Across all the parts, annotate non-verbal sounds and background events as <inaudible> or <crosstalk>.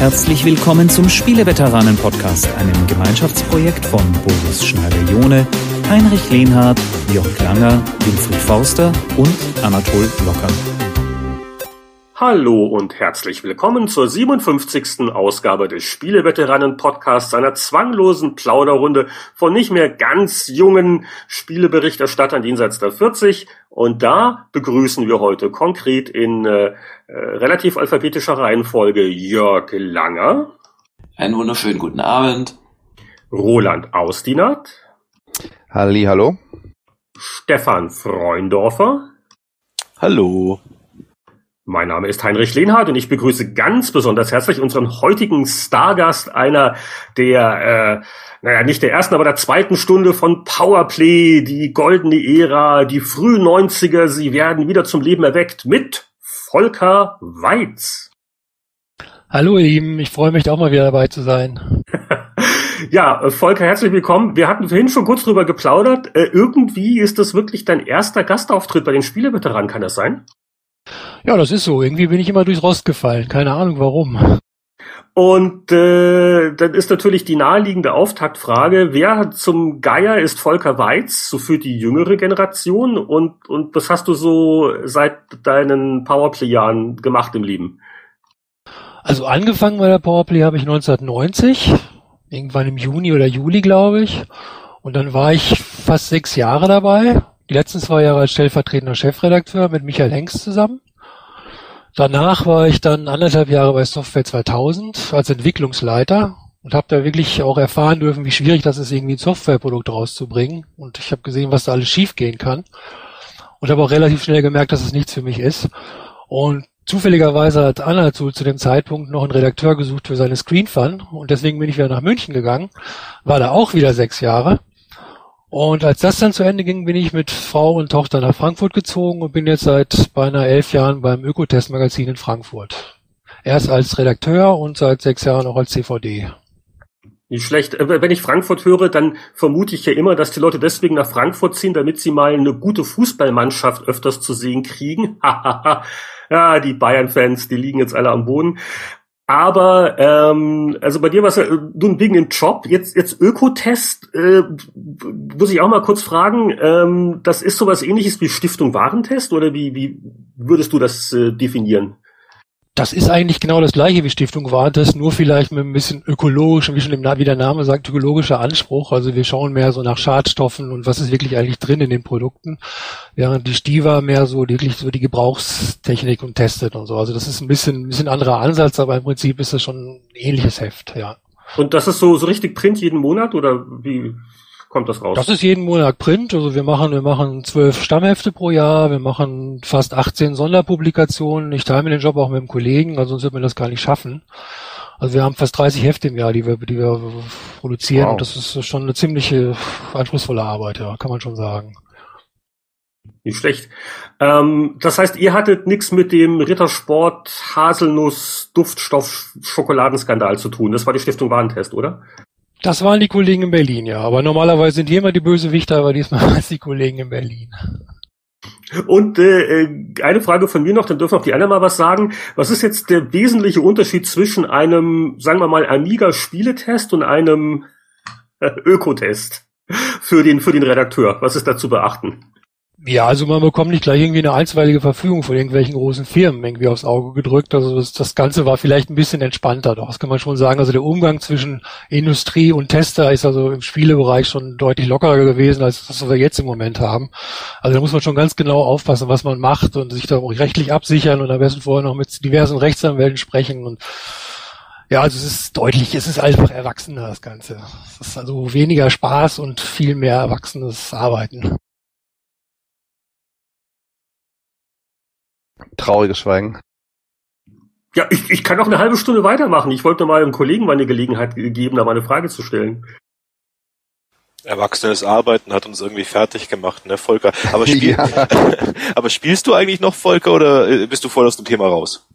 Herzlich willkommen zum Spieleveteranen-Podcast, einem Gemeinschaftsprojekt von Boris Schneider-Jone, Heinrich Lehnhardt, Jörg Langer, Winfried Forster und Anatol Locker. Hallo und herzlich willkommen zur 57. Ausgabe des Spieleveteranen-Podcasts, einer zwanglosen Plauderrunde von nicht mehr ganz jungen Spieleberichterstattern jenseits der 40. Und da begrüßen wir heute konkret in äh, äh, relativ alphabetischer Reihenfolge Jörg Langer. Einen wunderschönen guten Abend. Roland Austinat. Halli, hallo. Stefan Freundorfer. Hallo. Mein Name ist Heinrich Lehnhardt und ich begrüße ganz besonders herzlich unseren heutigen Stargast, einer der, äh, naja, nicht der ersten, aber der zweiten Stunde von Powerplay, die goldene Ära, die frühen 90er, sie werden wieder zum Leben erweckt mit Volker Weiz. Hallo ihr Lieben, ich freue mich auch mal wieder dabei zu sein. <laughs> ja, Volker, herzlich willkommen. Wir hatten vorhin schon kurz drüber geplaudert. Äh, irgendwie ist das wirklich dein erster Gastauftritt bei den Spieleveteranen, kann das sein? Ja, das ist so. Irgendwie bin ich immer durchs Rost gefallen. Keine Ahnung warum. Und äh, dann ist natürlich die naheliegende Auftaktfrage, wer zum Geier ist Volker Weiz, so für die jüngere Generation und, und was hast du so seit deinen Powerplay-Jahren gemacht im Leben? Also angefangen bei der Powerplay habe ich 1990, irgendwann im Juni oder Juli, glaube ich. Und dann war ich fast sechs Jahre dabei. Die letzten zwei Jahre als stellvertretender Chefredakteur mit Michael Hengst zusammen. Danach war ich dann anderthalb Jahre bei Software 2000 als Entwicklungsleiter und habe da wirklich auch erfahren dürfen, wie schwierig das ist, irgendwie ein Softwareprodukt rauszubringen. Und ich habe gesehen, was da alles schiefgehen kann. Und habe auch relativ schnell gemerkt, dass es nichts für mich ist. Und zufälligerweise hat Anna zu, zu dem Zeitpunkt noch einen Redakteur gesucht für seine Screen Fun und deswegen bin ich wieder nach München gegangen, war da auch wieder sechs Jahre und als das dann zu Ende ging, bin ich mit Frau und Tochter nach Frankfurt gezogen und bin jetzt seit beinahe elf Jahren beim Ökotest-Magazin in Frankfurt. Erst als Redakteur und seit sechs Jahren auch als CVD. Nicht schlecht. Äh, wenn ich Frankfurt höre, dann vermute ich ja immer, dass die Leute deswegen nach Frankfurt ziehen, damit sie mal eine gute Fußballmannschaft öfters zu sehen kriegen. <laughs> ja, die Bayern-Fans, die liegen jetzt alle am Boden. Aber ähm, also bei dir war es ja ein Ding im Job. Jetzt jetzt Ökotest äh, muss ich auch mal kurz fragen. Ähm, das ist sowas Ähnliches wie Stiftung Warentest oder wie wie würdest du das äh, definieren? Das ist eigentlich genau das gleiche wie Stiftung Warentest, nur vielleicht mit ein bisschen ökologischem, wie schon im, wie der Name sagt, ökologischer Anspruch. Also wir schauen mehr so nach Schadstoffen und was ist wirklich eigentlich drin in den Produkten, während die Stiva mehr so wirklich so die Gebrauchstechnik und testet und so. Also das ist ein bisschen, ein bisschen anderer Ansatz, aber im Prinzip ist das schon ein ähnliches Heft, ja. Und das ist so, so richtig Print jeden Monat oder wie? Kommt das raus? Das ist jeden Monat Print. Also wir machen, wir machen zwölf Stammhefte pro Jahr, wir machen fast 18 Sonderpublikationen. Ich teile mir den Job auch mit einem Kollegen, also sonst wird man das gar nicht schaffen. Also wir haben fast 30 Hefte im Jahr, die wir, die wir produzieren. Wow. Und das ist schon eine ziemliche anspruchsvolle Arbeit, ja, kann man schon sagen. Nicht schlecht. Ähm, das heißt, ihr hattet nichts mit dem Rittersport Haselnuss Duftstoff Schokoladenskandal zu tun. Das war die Stiftung Warentest, oder? Das waren die Kollegen in Berlin, ja. Aber normalerweise sind die immer die Bösewichter, aber diesmal <laughs> waren es die Kollegen in Berlin. Und äh, äh, eine Frage von mir noch, dann dürfen auch die anderen mal was sagen. Was ist jetzt der wesentliche Unterschied zwischen einem, sagen wir mal, Amiga-Spieletest und einem äh, Ökotest für den, für den Redakteur? Was ist da zu beachten? Ja, also man bekommt nicht gleich irgendwie eine einstweilige Verfügung von irgendwelchen großen Firmen irgendwie aufs Auge gedrückt. Also das, das Ganze war vielleicht ein bisschen entspannter, doch. Das kann man schon sagen. Also der Umgang zwischen Industrie und Tester ist also im Spielebereich schon deutlich lockerer gewesen, als das, was wir jetzt im Moment haben. Also da muss man schon ganz genau aufpassen, was man macht und sich da auch rechtlich absichern und am besten vorher noch mit diversen Rechtsanwälten sprechen und ja, also es ist deutlich, es ist einfach erwachsener, das Ganze. Es ist also weniger Spaß und viel mehr erwachsenes Arbeiten. Trauriges Schweigen. Ja, ich, ich kann noch eine halbe Stunde weitermachen. Ich wollte mal einem Kollegen mal eine Gelegenheit geben, da mal eine Frage zu stellen. Erwachsenes Arbeiten hat uns irgendwie fertig gemacht, ne, Volker? Aber, spiel <laughs> ja. <laughs> aber spielst du eigentlich noch, Volker, oder bist du voll aus dem Thema raus?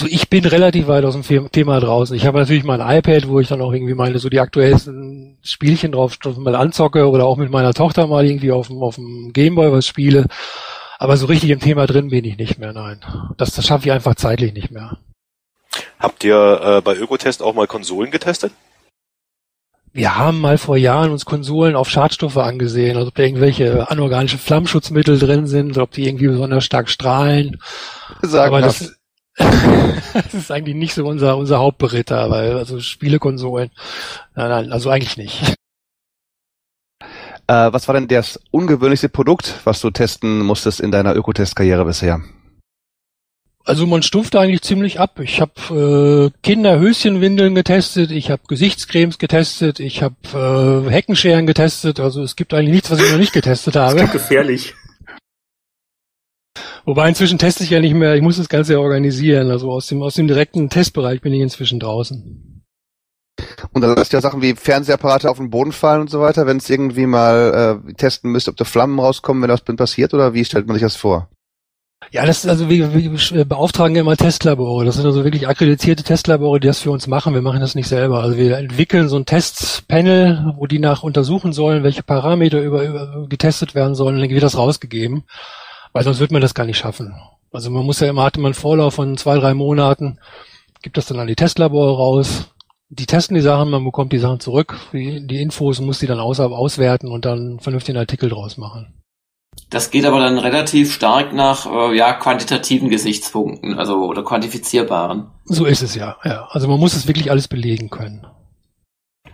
Also ich bin relativ weit aus dem Thema draußen. Ich habe natürlich mein iPad, wo ich dann auch irgendwie meine so die aktuellsten Spielchen drauf mal anzocke oder auch mit meiner Tochter mal irgendwie auf dem, auf dem Gameboy was spiele. Aber so richtig im Thema drin bin ich nicht mehr, nein. Das, das schaffe ich einfach zeitlich nicht mehr. Habt ihr äh, bei Ökotest auch mal Konsolen getestet? Wir haben mal vor Jahren uns Konsolen auf Schadstoffe angesehen, also ob da irgendwelche anorganische Flammschutzmittel drin sind, ob die irgendwie besonders stark strahlen. Sag aber das. das, <laughs> das ist eigentlich nicht so unser, unser Hauptberitter, weil also Spielekonsolen, nein, nein, also eigentlich nicht. Äh, was war denn das ungewöhnlichste Produkt, was du testen musstest in deiner Ökotest-Karriere bisher? Also man stumpft eigentlich ziemlich ab. Ich habe äh, Kinderhöschenwindeln getestet, ich habe Gesichtscremes getestet, ich habe äh, Heckenscheren getestet. Also es gibt eigentlich nichts, was ich noch nicht getestet Das habe. klingt gefährlich. Wobei inzwischen teste ich ja nicht mehr. Ich muss das Ganze ja organisieren. Also aus dem aus dem direkten Testbereich bin ich inzwischen draußen. Und dann lässt ja Sachen wie Fernsehapparate auf den Boden fallen und so weiter, wenn es irgendwie mal äh, testen müsste, ob da Flammen rauskommen, wenn das passiert, oder wie stellt man sich das vor? Ja, das ist also wir, wir beauftragen ja immer Testlabore. Das sind also wirklich akkreditierte Testlabore, die das für uns machen. Wir machen das nicht selber. Also wir entwickeln so ein Testpanel, wo die nach untersuchen sollen, welche Parameter über, über getestet werden sollen, dann wird das rausgegeben. Weil sonst wird man das gar nicht schaffen. Also man muss ja immer, hatte man einen Vorlauf von zwei, drei Monaten, gibt das dann an die Testlabore raus. Die testen die Sachen, man bekommt die Sachen zurück, die, die Infos, muss die dann aus, auswerten und dann vernünftigen Artikel draus machen. Das geht aber dann relativ stark nach äh, ja quantitativen Gesichtspunkten, also oder quantifizierbaren. So ist es ja, ja. Also man muss es wirklich alles belegen können.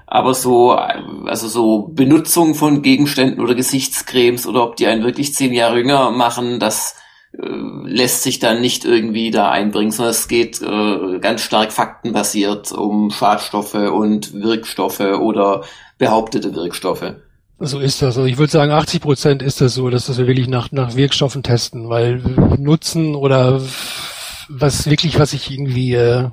Aber so, also so Benutzung von Gegenständen oder Gesichtscremes oder ob die einen wirklich zehn Jahre jünger machen, das lässt sich dann nicht irgendwie da einbringen, sondern es geht äh, ganz stark faktenbasiert um Schadstoffe und Wirkstoffe oder behauptete Wirkstoffe. So ist das. Also ich würde sagen, 80 Prozent ist das so, dass wir wirklich nach, nach Wirkstoffen testen, weil Nutzen oder was wirklich, was ich irgendwie, äh,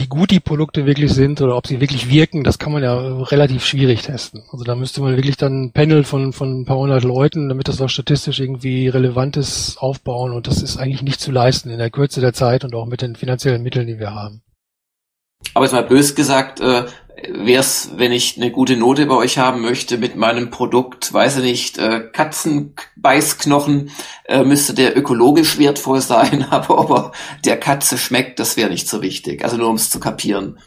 wie gut die Produkte wirklich sind oder ob sie wirklich wirken, das kann man ja relativ schwierig testen. Also da müsste man wirklich dann ein Panel von, von ein paar hundert Leuten, damit das auch statistisch irgendwie relevant ist, aufbauen und das ist eigentlich nicht zu leisten in der Kürze der Zeit und auch mit den finanziellen Mitteln, die wir haben. Aber jetzt mal bös gesagt, äh, wäre es, wenn ich eine gute Note bei euch haben möchte mit meinem Produkt, weiß ich nicht, äh, Katzenbeißknochen, äh, müsste der ökologisch wertvoll sein, <laughs> aber ob er der Katze schmeckt, das wäre nicht so wichtig. Also nur um es zu kapieren.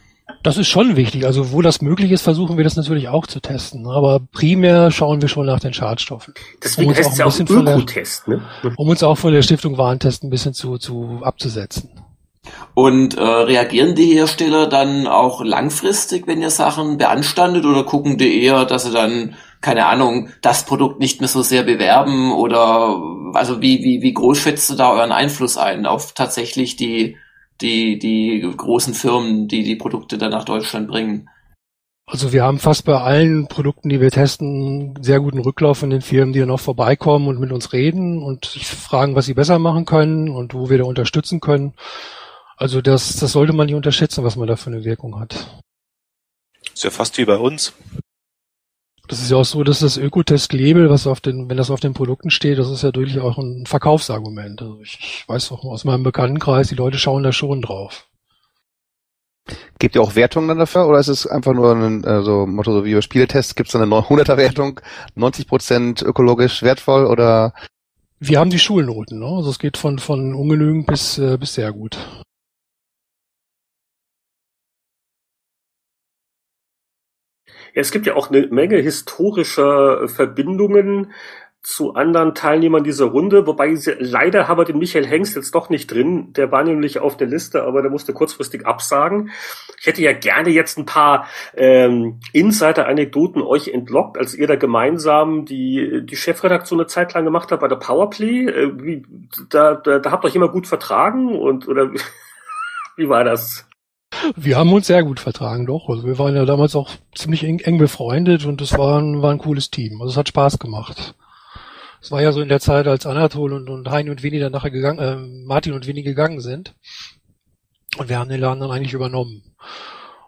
Das ist schon wichtig. Also wo das möglich ist, versuchen wir das natürlich auch zu testen. Aber primär schauen wir schon nach den Schadstoffen. Deswegen Um heißt auch es ja auch bisschen von der- Ökotest, ne? Um uns auch von der Stiftung Warentest ein bisschen zu, zu abzusetzen. Und äh, reagieren die Hersteller dann auch langfristig, wenn ihr Sachen beanstandet oder gucken die eher, dass sie dann, keine Ahnung, das Produkt nicht mehr so sehr bewerben oder also wie, wie, wie groß schätzt du da euren Einfluss ein auf tatsächlich die, die, die großen Firmen, die die Produkte dann nach Deutschland bringen? Also wir haben fast bei allen Produkten, die wir testen, sehr guten Rücklauf von den Firmen, die auch vorbeikommen und mit uns reden und sich fragen, was sie besser machen können und wo wir da unterstützen können. Also das, das sollte man nicht unterschätzen, was man da für eine Wirkung hat. Ist ja fast wie bei uns. Das ist ja auch so, dass das Ökotest-Label, was auf den, wenn das auf den Produkten steht, das ist ja durchaus auch ein Verkaufsargument. Also ich, ich weiß auch aus meinem Bekanntenkreis, die Leute schauen da schon drauf. Gebt ihr auch Wertungen dann dafür oder ist es einfach nur ein äh, so Motto, so wie bei Spieletests, gibt es eine 100er Wertung, 90% ökologisch wertvoll oder Wir haben die Schulnoten, ne? Also es geht von, von ungenügend bis, äh, bis sehr gut. Es gibt ja auch eine Menge historischer Verbindungen zu anderen Teilnehmern dieser Runde, wobei sie, leider haben wir den Michael Hengst jetzt doch nicht drin. Der war nämlich auf der Liste, aber der musste kurzfristig absagen. Ich hätte ja gerne jetzt ein paar ähm, Insider-Anekdoten euch entlockt, als ihr da gemeinsam die, die Chefredaktion eine Zeit lang gemacht habt bei der Powerplay. Äh, wie, da, da, da habt ihr euch immer gut vertragen und oder <laughs> wie war das? Wir haben uns sehr gut vertragen, doch. Also wir waren ja damals auch ziemlich eng, eng befreundet und es war ein, war ein cooles Team. Also es hat Spaß gemacht. Es war ja so in der Zeit, als Anatol und, und Heini und Winnie dann nachher gegangen, äh, Martin und Winnie gegangen sind. Und wir haben den Laden dann eigentlich übernommen.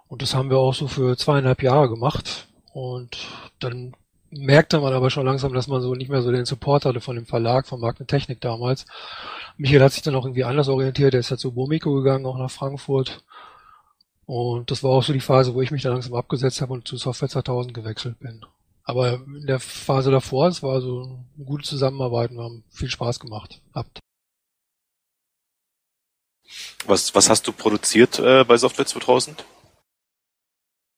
Und das haben wir auch so für zweieinhalb Jahre gemacht. Und dann merkte man aber schon langsam, dass man so nicht mehr so den Support hatte von dem Verlag, von und Technik damals. Michael hat sich dann auch irgendwie anders orientiert. Er ist ja zu Bomico gegangen, auch nach Frankfurt. Und das war auch so die Phase, wo ich mich dann langsam abgesetzt habe und zu Software 2000 gewechselt bin. Aber in der Phase davor, es war so eine gute Zusammenarbeit und wir haben viel Spaß gemacht. Habt. Was, was hast du produziert äh, bei Software 2000?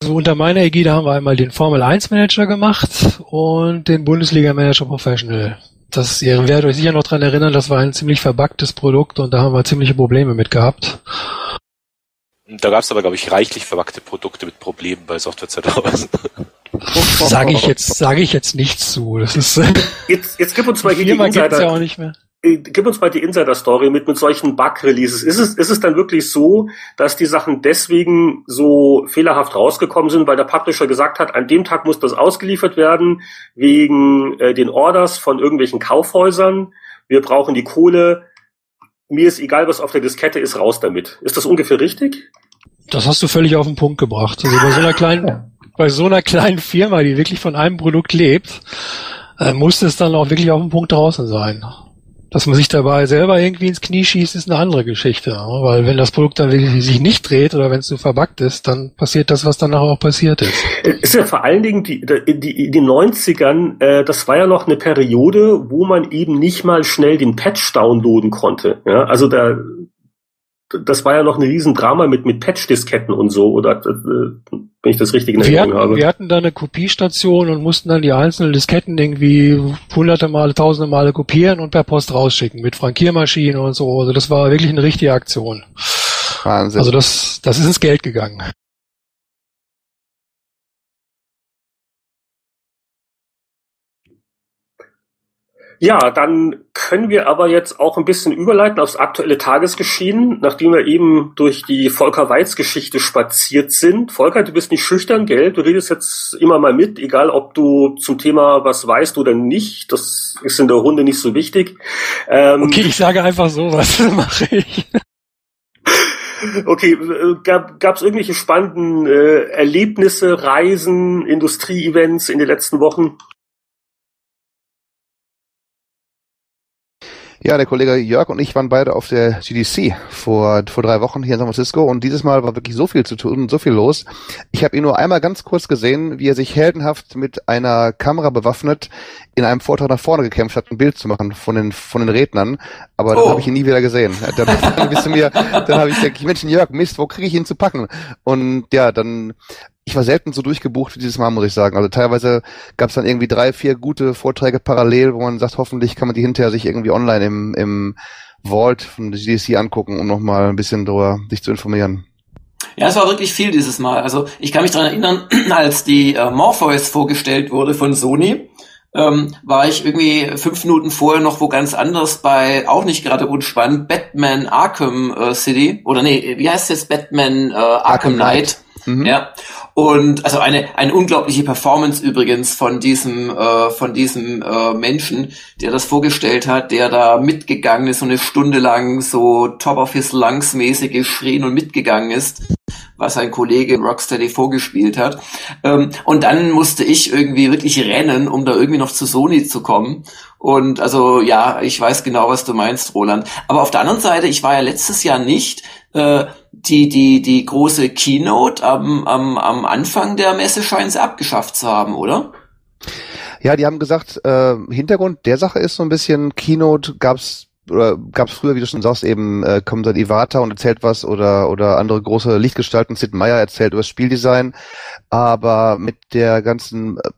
Also unter meiner Ägide haben wir einmal den Formel 1 Manager gemacht und den Bundesliga Manager Professional. Das, ihr werdet euch sicher noch dran erinnern, das war ein ziemlich verbacktes Produkt und da haben wir ziemliche Probleme mit gehabt. Da gab es aber, glaube ich, reichlich verwackte Produkte mit Problemen bei Software 2000. <laughs> Sage ich jetzt, sage ich jetzt nichts zu. Das ist Jetzt, jetzt gib uns mal hier die Insider. ja auch nicht mehr. Äh, Gib uns mal die Insider-Story mit, mit solchen Bug-Releases. Ist es, ist es dann wirklich so, dass die Sachen deswegen so fehlerhaft rausgekommen sind, weil der Publisher gesagt hat, an dem Tag muss das ausgeliefert werden, wegen äh, den Orders von irgendwelchen Kaufhäusern. Wir brauchen die Kohle. Mir ist egal, was auf der Diskette ist, raus damit. Ist das ungefähr richtig? Das hast du völlig auf den Punkt gebracht. Also bei so einer kleinen, bei so einer kleinen Firma, die wirklich von einem Produkt lebt, äh, muss es dann auch wirklich auf den Punkt draußen sein. Dass man sich dabei selber irgendwie ins Knie schießt, ist eine andere Geschichte. Weil wenn das Produkt dann wirklich sich nicht dreht oder wenn es so verbuggt ist, dann passiert das, was danach auch passiert ist. Ist ja vor allen Dingen die, die, in den 90ern, äh, das war ja noch eine Periode, wo man eben nicht mal schnell den Patch downloaden konnte. Ja, also da, das war ja noch ein Riesendrama mit, mit Patch-Disketten und so, oder äh, wenn ich das richtig in Wir Erinnerung hatten, habe. wir hatten da eine Kopiestation und mussten dann die einzelnen Disketten irgendwie hunderte Male, tausende Male kopieren und per Post rausschicken mit Frankiermaschinen und so. Also das war wirklich eine richtige Aktion. Wahnsinn. Also das, das ist ins Geld gegangen. Ja, dann können wir aber jetzt auch ein bisschen überleiten aufs aktuelle Tagesgeschehen, nachdem wir eben durch die Volker Weiz Geschichte spaziert sind. Volker, du bist nicht schüchtern, gell? Du redest jetzt immer mal mit, egal ob du zum Thema was weißt oder nicht. Das ist in der Runde nicht so wichtig. Ähm, Okay, ich sage einfach so, was <laughs> mache ich. Okay, gab es irgendwelche spannenden äh, Erlebnisse, Reisen, Industrieevents in den letzten Wochen? Ja, der Kollege Jörg und ich waren beide auf der GDC vor, vor drei Wochen hier in San Francisco und dieses Mal war wirklich so viel zu tun und so viel los. Ich habe ihn nur einmal ganz kurz gesehen, wie er sich heldenhaft mit einer Kamera bewaffnet in einem Vortrag nach vorne gekämpft hat, ein Bild zu machen von den, von den Rednern. Aber dann Oh. habe ich ihn nie wieder gesehen. Dann, dann, bist du mir, dann habe ich gedacht, Mensch, Jörg, Mist, wo kriege ich ihn zu packen? Und ja, dann ich war selten so durchgebucht wie dieses Mal, muss ich sagen. Also teilweise gab es dann irgendwie drei, vier gute Vorträge parallel, wo man sagt, hoffentlich kann man die hinterher sich irgendwie online im, im Vault von GDC angucken, um nochmal ein bisschen darüber sich zu informieren. Ja, es war wirklich viel dieses Mal. Also ich kann mich daran erinnern, <clears throat> als die äh, Morpheus vorgestellt wurde von Sony, ähm, war ich irgendwie fünf Minuten vorher noch wo ganz anders bei, auch nicht gerade unspannend, Batman Arkham äh, City. Oder nee, wie heißt es jetzt? Batman äh, Arkham, Arkham Knight. Mhm. Ja. Und also eine eine unglaubliche Performance übrigens von diesem äh, von diesem äh, Menschen, der das vorgestellt hat, der da mitgegangen ist und eine Stunde lang so top of his lungs mäßig geschrien und mitgegangen ist, was sein Kollege Rocksteady vorgespielt hat. Ähm, und dann musste ich irgendwie wirklich rennen, um da irgendwie noch zu Sony zu kommen. Und also ja, ich weiß genau, was du meinst, Roland. Aber auf der anderen Seite, ich war ja letztes Jahr nicht äh, die, die, die große Keynote am, am, am Anfang der Messe scheinen sie abgeschafft zu haben, oder? Ja, die haben gesagt, äh, Hintergrund der Sache ist so ein bisschen, Keynote gab's oder gab's früher, wie du schon sagst, eben äh, kommt dann Iwata und erzählt was oder oder andere große Lichtgestalten, Sid Meier erzählt über das Spieldesign, aber mit der ganzen äh,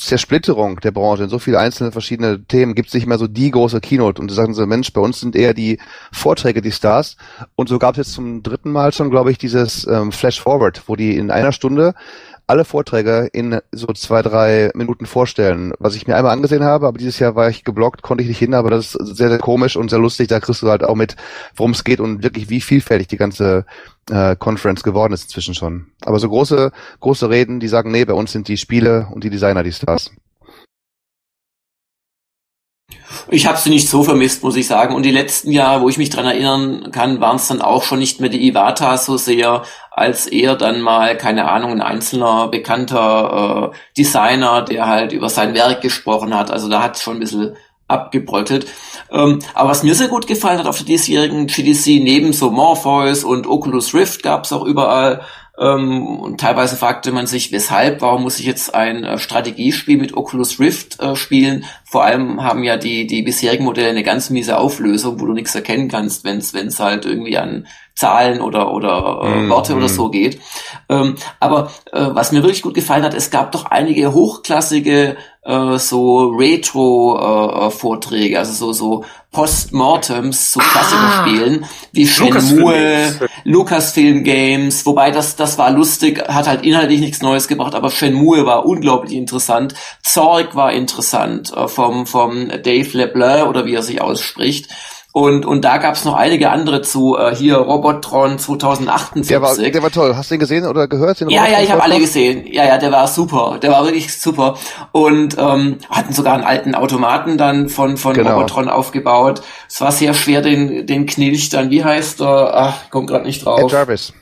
Zersplitterung der Branche in so viele einzelne verschiedene Themen gibt es nicht mehr so die große Keynote. Und da sagen sie, Mensch, bei uns sind eher die Vorträge die Stars. Und so gab es jetzt zum dritten Mal schon, glaube ich, dieses ähm, Flash Forward, wo die in einer Stunde alle Vorträge in so zwei, drei Minuten vorstellen, was ich mir einmal angesehen habe, aber dieses Jahr war ich geblockt, konnte ich nicht hin, aber das ist sehr, sehr komisch und sehr lustig, da kriegst du halt auch mit, worum es geht und wirklich wie vielfältig die ganze äh, Conference geworden ist inzwischen schon. Aber so große, große Reden, die sagen, nee, bei uns sind die Spiele und die Designer die Stars. Ich habe sie nicht so vermisst, muss ich sagen. Und die letzten Jahre, wo ich mich dran erinnern kann, waren es dann auch schon nicht mehr die Iwata so sehr, als eher dann mal, keine Ahnung, ein einzelner bekannter äh, Designer, der halt über sein Werk gesprochen hat. Also da hat es schon ein bisschen abgebröckelt. Ähm, aber was mir sehr gut gefallen hat auf der diesjährigen GDC, neben so Morpheus und Oculus Rift gab es auch überall und teilweise fragte man sich, weshalb, warum muss ich jetzt ein äh, Strategiespiel mit Oculus Rift äh, spielen? Vor allem haben ja die, die bisherigen Modelle eine ganz miese Auflösung, wo du nichts erkennen kannst, wenn es halt irgendwie an Zahlen oder, oder äh, mm, Worte mm. oder so geht. Ähm, aber äh, was mir wirklich gut gefallen hat, es gab doch einige hochklassige äh, so Retro-Vorträge, äh, also so, so Postmortems zu Klassikerspielen, ah, wie Shenmue, Lucasfilm Games, wobei das, das war lustig, hat halt inhaltlich nichts Neues gebracht, aber Shenmue war unglaublich interessant, Zorg war interessant, äh, vom, vom Dave LeBlanc oder wie er sich ausspricht. Und, und da gab's noch einige andere zu, äh, hier Robotron 2048. Der war, der war toll. Hast du ihn gesehen oder gehört? Den ja, ja, ich habe alle gesehen. Ja, ja, der war super. Der war wirklich super. Und ähm, hatten sogar einen alten Automaten dann von, von genau. Robotron aufgebaut. Es war sehr schwer, den, den Knilch dann, wie heißt er? Ach, kommt gerade nicht drauf. Ed Jarvis.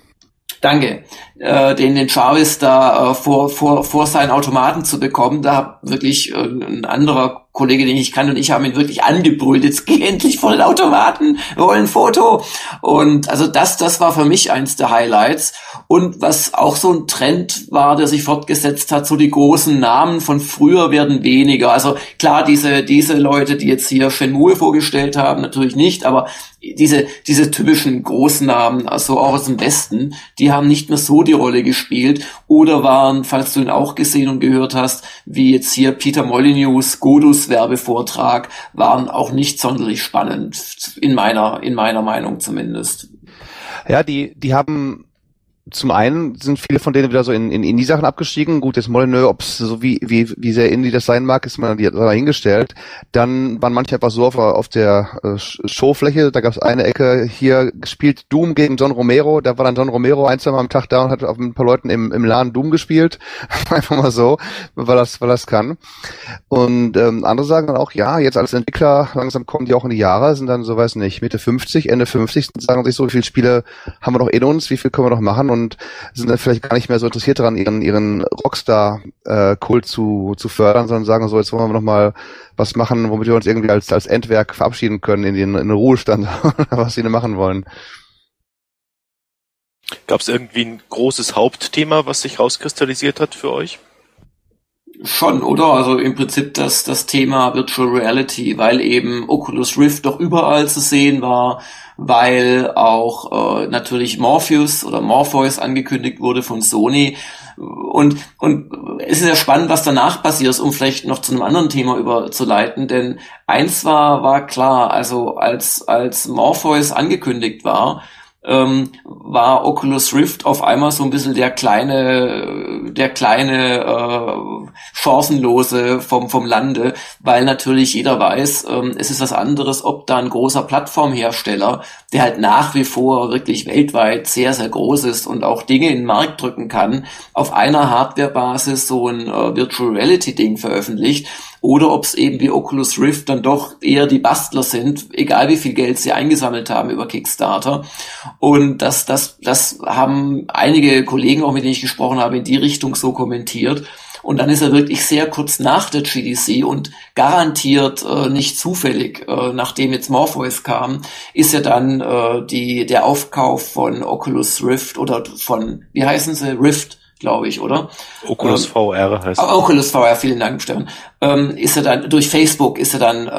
Danke. Äh, den, den Jarvis da äh, vor, vor, vor seinen Automaten zu bekommen. Da hat wirklich äh, ein anderer Kollege, den ich kann und ich haben ihn wirklich angebrüllt, jetzt geh endlich vor den Automaten, wir wollen ein Foto. Und also das, das war für mich eins der Highlights. Und was auch so ein Trend war, der sich fortgesetzt hat, so die großen Namen von früher werden weniger. Also klar, diese, diese Leute, die jetzt hier Shenmue vorgestellt haben, natürlich nicht, aber diese, diese typischen großen Namen, also auch aus dem Westen, die haben nicht mehr so die Rolle gespielt oder waren, falls du ihn auch gesehen und gehört hast, wie jetzt hier Peter Molyneux, Godus Werbevortrag, waren auch nicht sonderlich spannend, in meiner, in meiner Meinung zumindest. Ja, die, die haben zum einen sind viele von denen wieder so in, in Indie-Sachen abgestiegen. Gut, jetzt Molyneux, ob es so wie, wie, wie sehr Indie das sein mag, ist man da hingestellt. Dann waren manche einfach so auf, auf der äh, Showfläche, da gab es eine Ecke, hier gespielt Doom gegen John Romero, da war dann John Romero ein, zwei Mal am Tag da und hat auf ein paar Leuten im, im Laden Doom gespielt. <laughs> einfach mal so, weil das, weil das kann. Und ähm, andere sagen dann auch, ja, jetzt als Entwickler, langsam kommen die auch in die Jahre, sind dann so, weiß nicht, Mitte 50, Ende 50, sagen sich so, wie viele Spiele haben wir noch in uns, wie viel können wir noch machen? Und und sind dann vielleicht gar nicht mehr so interessiert daran, ihren, ihren Rockstar-Kult zu, zu fördern, sondern sagen so, jetzt wollen wir noch mal was machen, womit wir uns irgendwie als, als Endwerk verabschieden können in den, in den Ruhestand, <laughs> was sie denn machen wollen. Gab es irgendwie ein großes Hauptthema, was sich rauskristallisiert hat für euch? Schon, oder? Also im Prinzip das, das Thema Virtual Reality, weil eben Oculus Rift doch überall zu sehen war, weil auch äh, natürlich Morpheus oder Morpheus angekündigt wurde von Sony. Und, und es ist ja spannend, was danach passiert, um vielleicht noch zu einem anderen Thema überzuleiten, denn eins war, war klar, also als, als Morpheus angekündigt war, ähm, war Oculus Rift auf einmal so ein bisschen der kleine, der kleine äh, chancenlose vom vom Lande, weil natürlich jeder weiß, ähm, es ist was anderes, ob da ein großer Plattformhersteller, der halt nach wie vor wirklich weltweit sehr sehr groß ist und auch Dinge in den Markt drücken kann, auf einer Hardwarebasis so ein äh, Virtual Reality Ding veröffentlicht oder ob es eben wie Oculus Rift dann doch eher die Bastler sind, egal wie viel Geld sie eingesammelt haben über Kickstarter. Und das, das, das haben einige Kollegen, auch mit denen ich gesprochen habe, in die Richtung so kommentiert. Und dann ist er wirklich sehr kurz nach der GDC und garantiert äh, nicht zufällig, äh, nachdem jetzt Morpheus kam, ist ja dann äh, die, der Aufkauf von Oculus Rift oder von, wie heißen sie, Rift, glaube ich, oder? Oculus ähm, VR heißt. Oculus VR, vielen Dank, Stefan ähm, ist er dann durch Facebook ist er dann äh,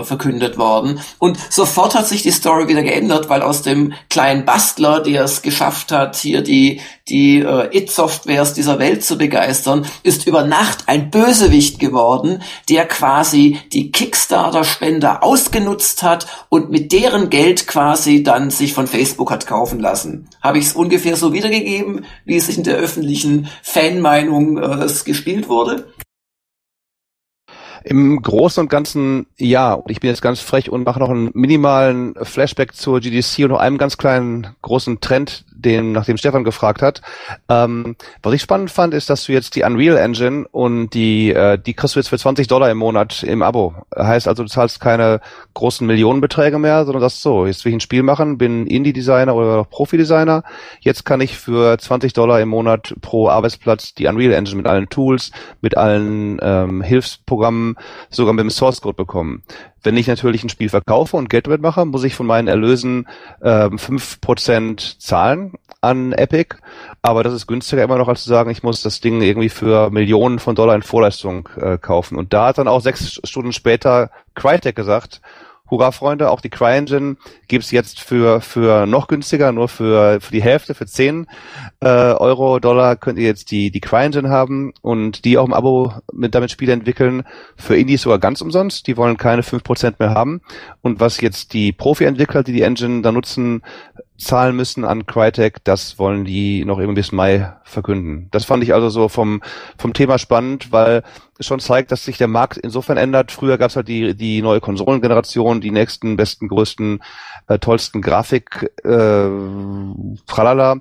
äh, verkündet worden und sofort hat sich die Story wieder geändert, weil aus dem kleinen Bastler, der es geschafft hat, hier die die äh, It-Softwares dieser Welt zu begeistern, ist über Nacht ein Bösewicht geworden, der quasi die Kickstarter-Spender ausgenutzt hat und mit deren Geld quasi dann sich von Facebook hat kaufen lassen. Habe ich es ungefähr so wiedergegeben, wie es in der öffentlichen Fanmeinung äh, gespielt wurde? Im Großen und Ganzen ja. Und ich bin jetzt ganz frech und mache noch einen minimalen Flashback zur GDC und noch einem ganz kleinen großen Trend, den, nach dem Stefan gefragt hat. Ähm, was ich spannend fand, ist, dass du jetzt die Unreal Engine und die, äh, die kriegst du jetzt für 20 Dollar im Monat im Abo. Heißt also, du zahlst keine großen Millionenbeträge mehr, sondern sagst so, jetzt will ich ein Spiel machen, bin Indie-Designer oder Profi-Designer. Jetzt kann ich für 20 Dollar im Monat pro Arbeitsplatz die Unreal Engine mit allen Tools, mit allen ähm, Hilfsprogrammen sogar mit dem Source Code bekommen. Wenn ich natürlich ein Spiel verkaufe und Geld damit mache, muss ich von meinen Erlösen ähm, fünf Prozent zahlen an Epic. Aber das ist günstiger immer noch, als zu sagen, ich muss das Ding irgendwie für Millionen von Dollar in Vorleistung äh, kaufen. Und da hat dann auch sechs Stunden später Crytek gesagt, Hurra, Freunde, auch die CryEngine gibt's jetzt für, für noch günstiger, nur für, für die Hälfte, für 10 äh, Euro, Dollar könnt ihr jetzt die, die CryEngine haben und die auch im Abo mit damit Spiele entwickeln. Für Indies sogar ganz umsonst, die wollen keine 5% mehr haben. Und was jetzt die Profi-Entwickler, die die Engine da nutzen, zahlen müssen an Crytek, das wollen die noch irgendwie bis Mai verkünden. Das fand ich also so vom, vom Thema spannend, weil es schon zeigt, dass sich der Markt insofern ändert. Früher gab es halt die, die neue Konsolengeneration, die nächsten, besten, größten, äh, tollsten Grafik, äh, tralala.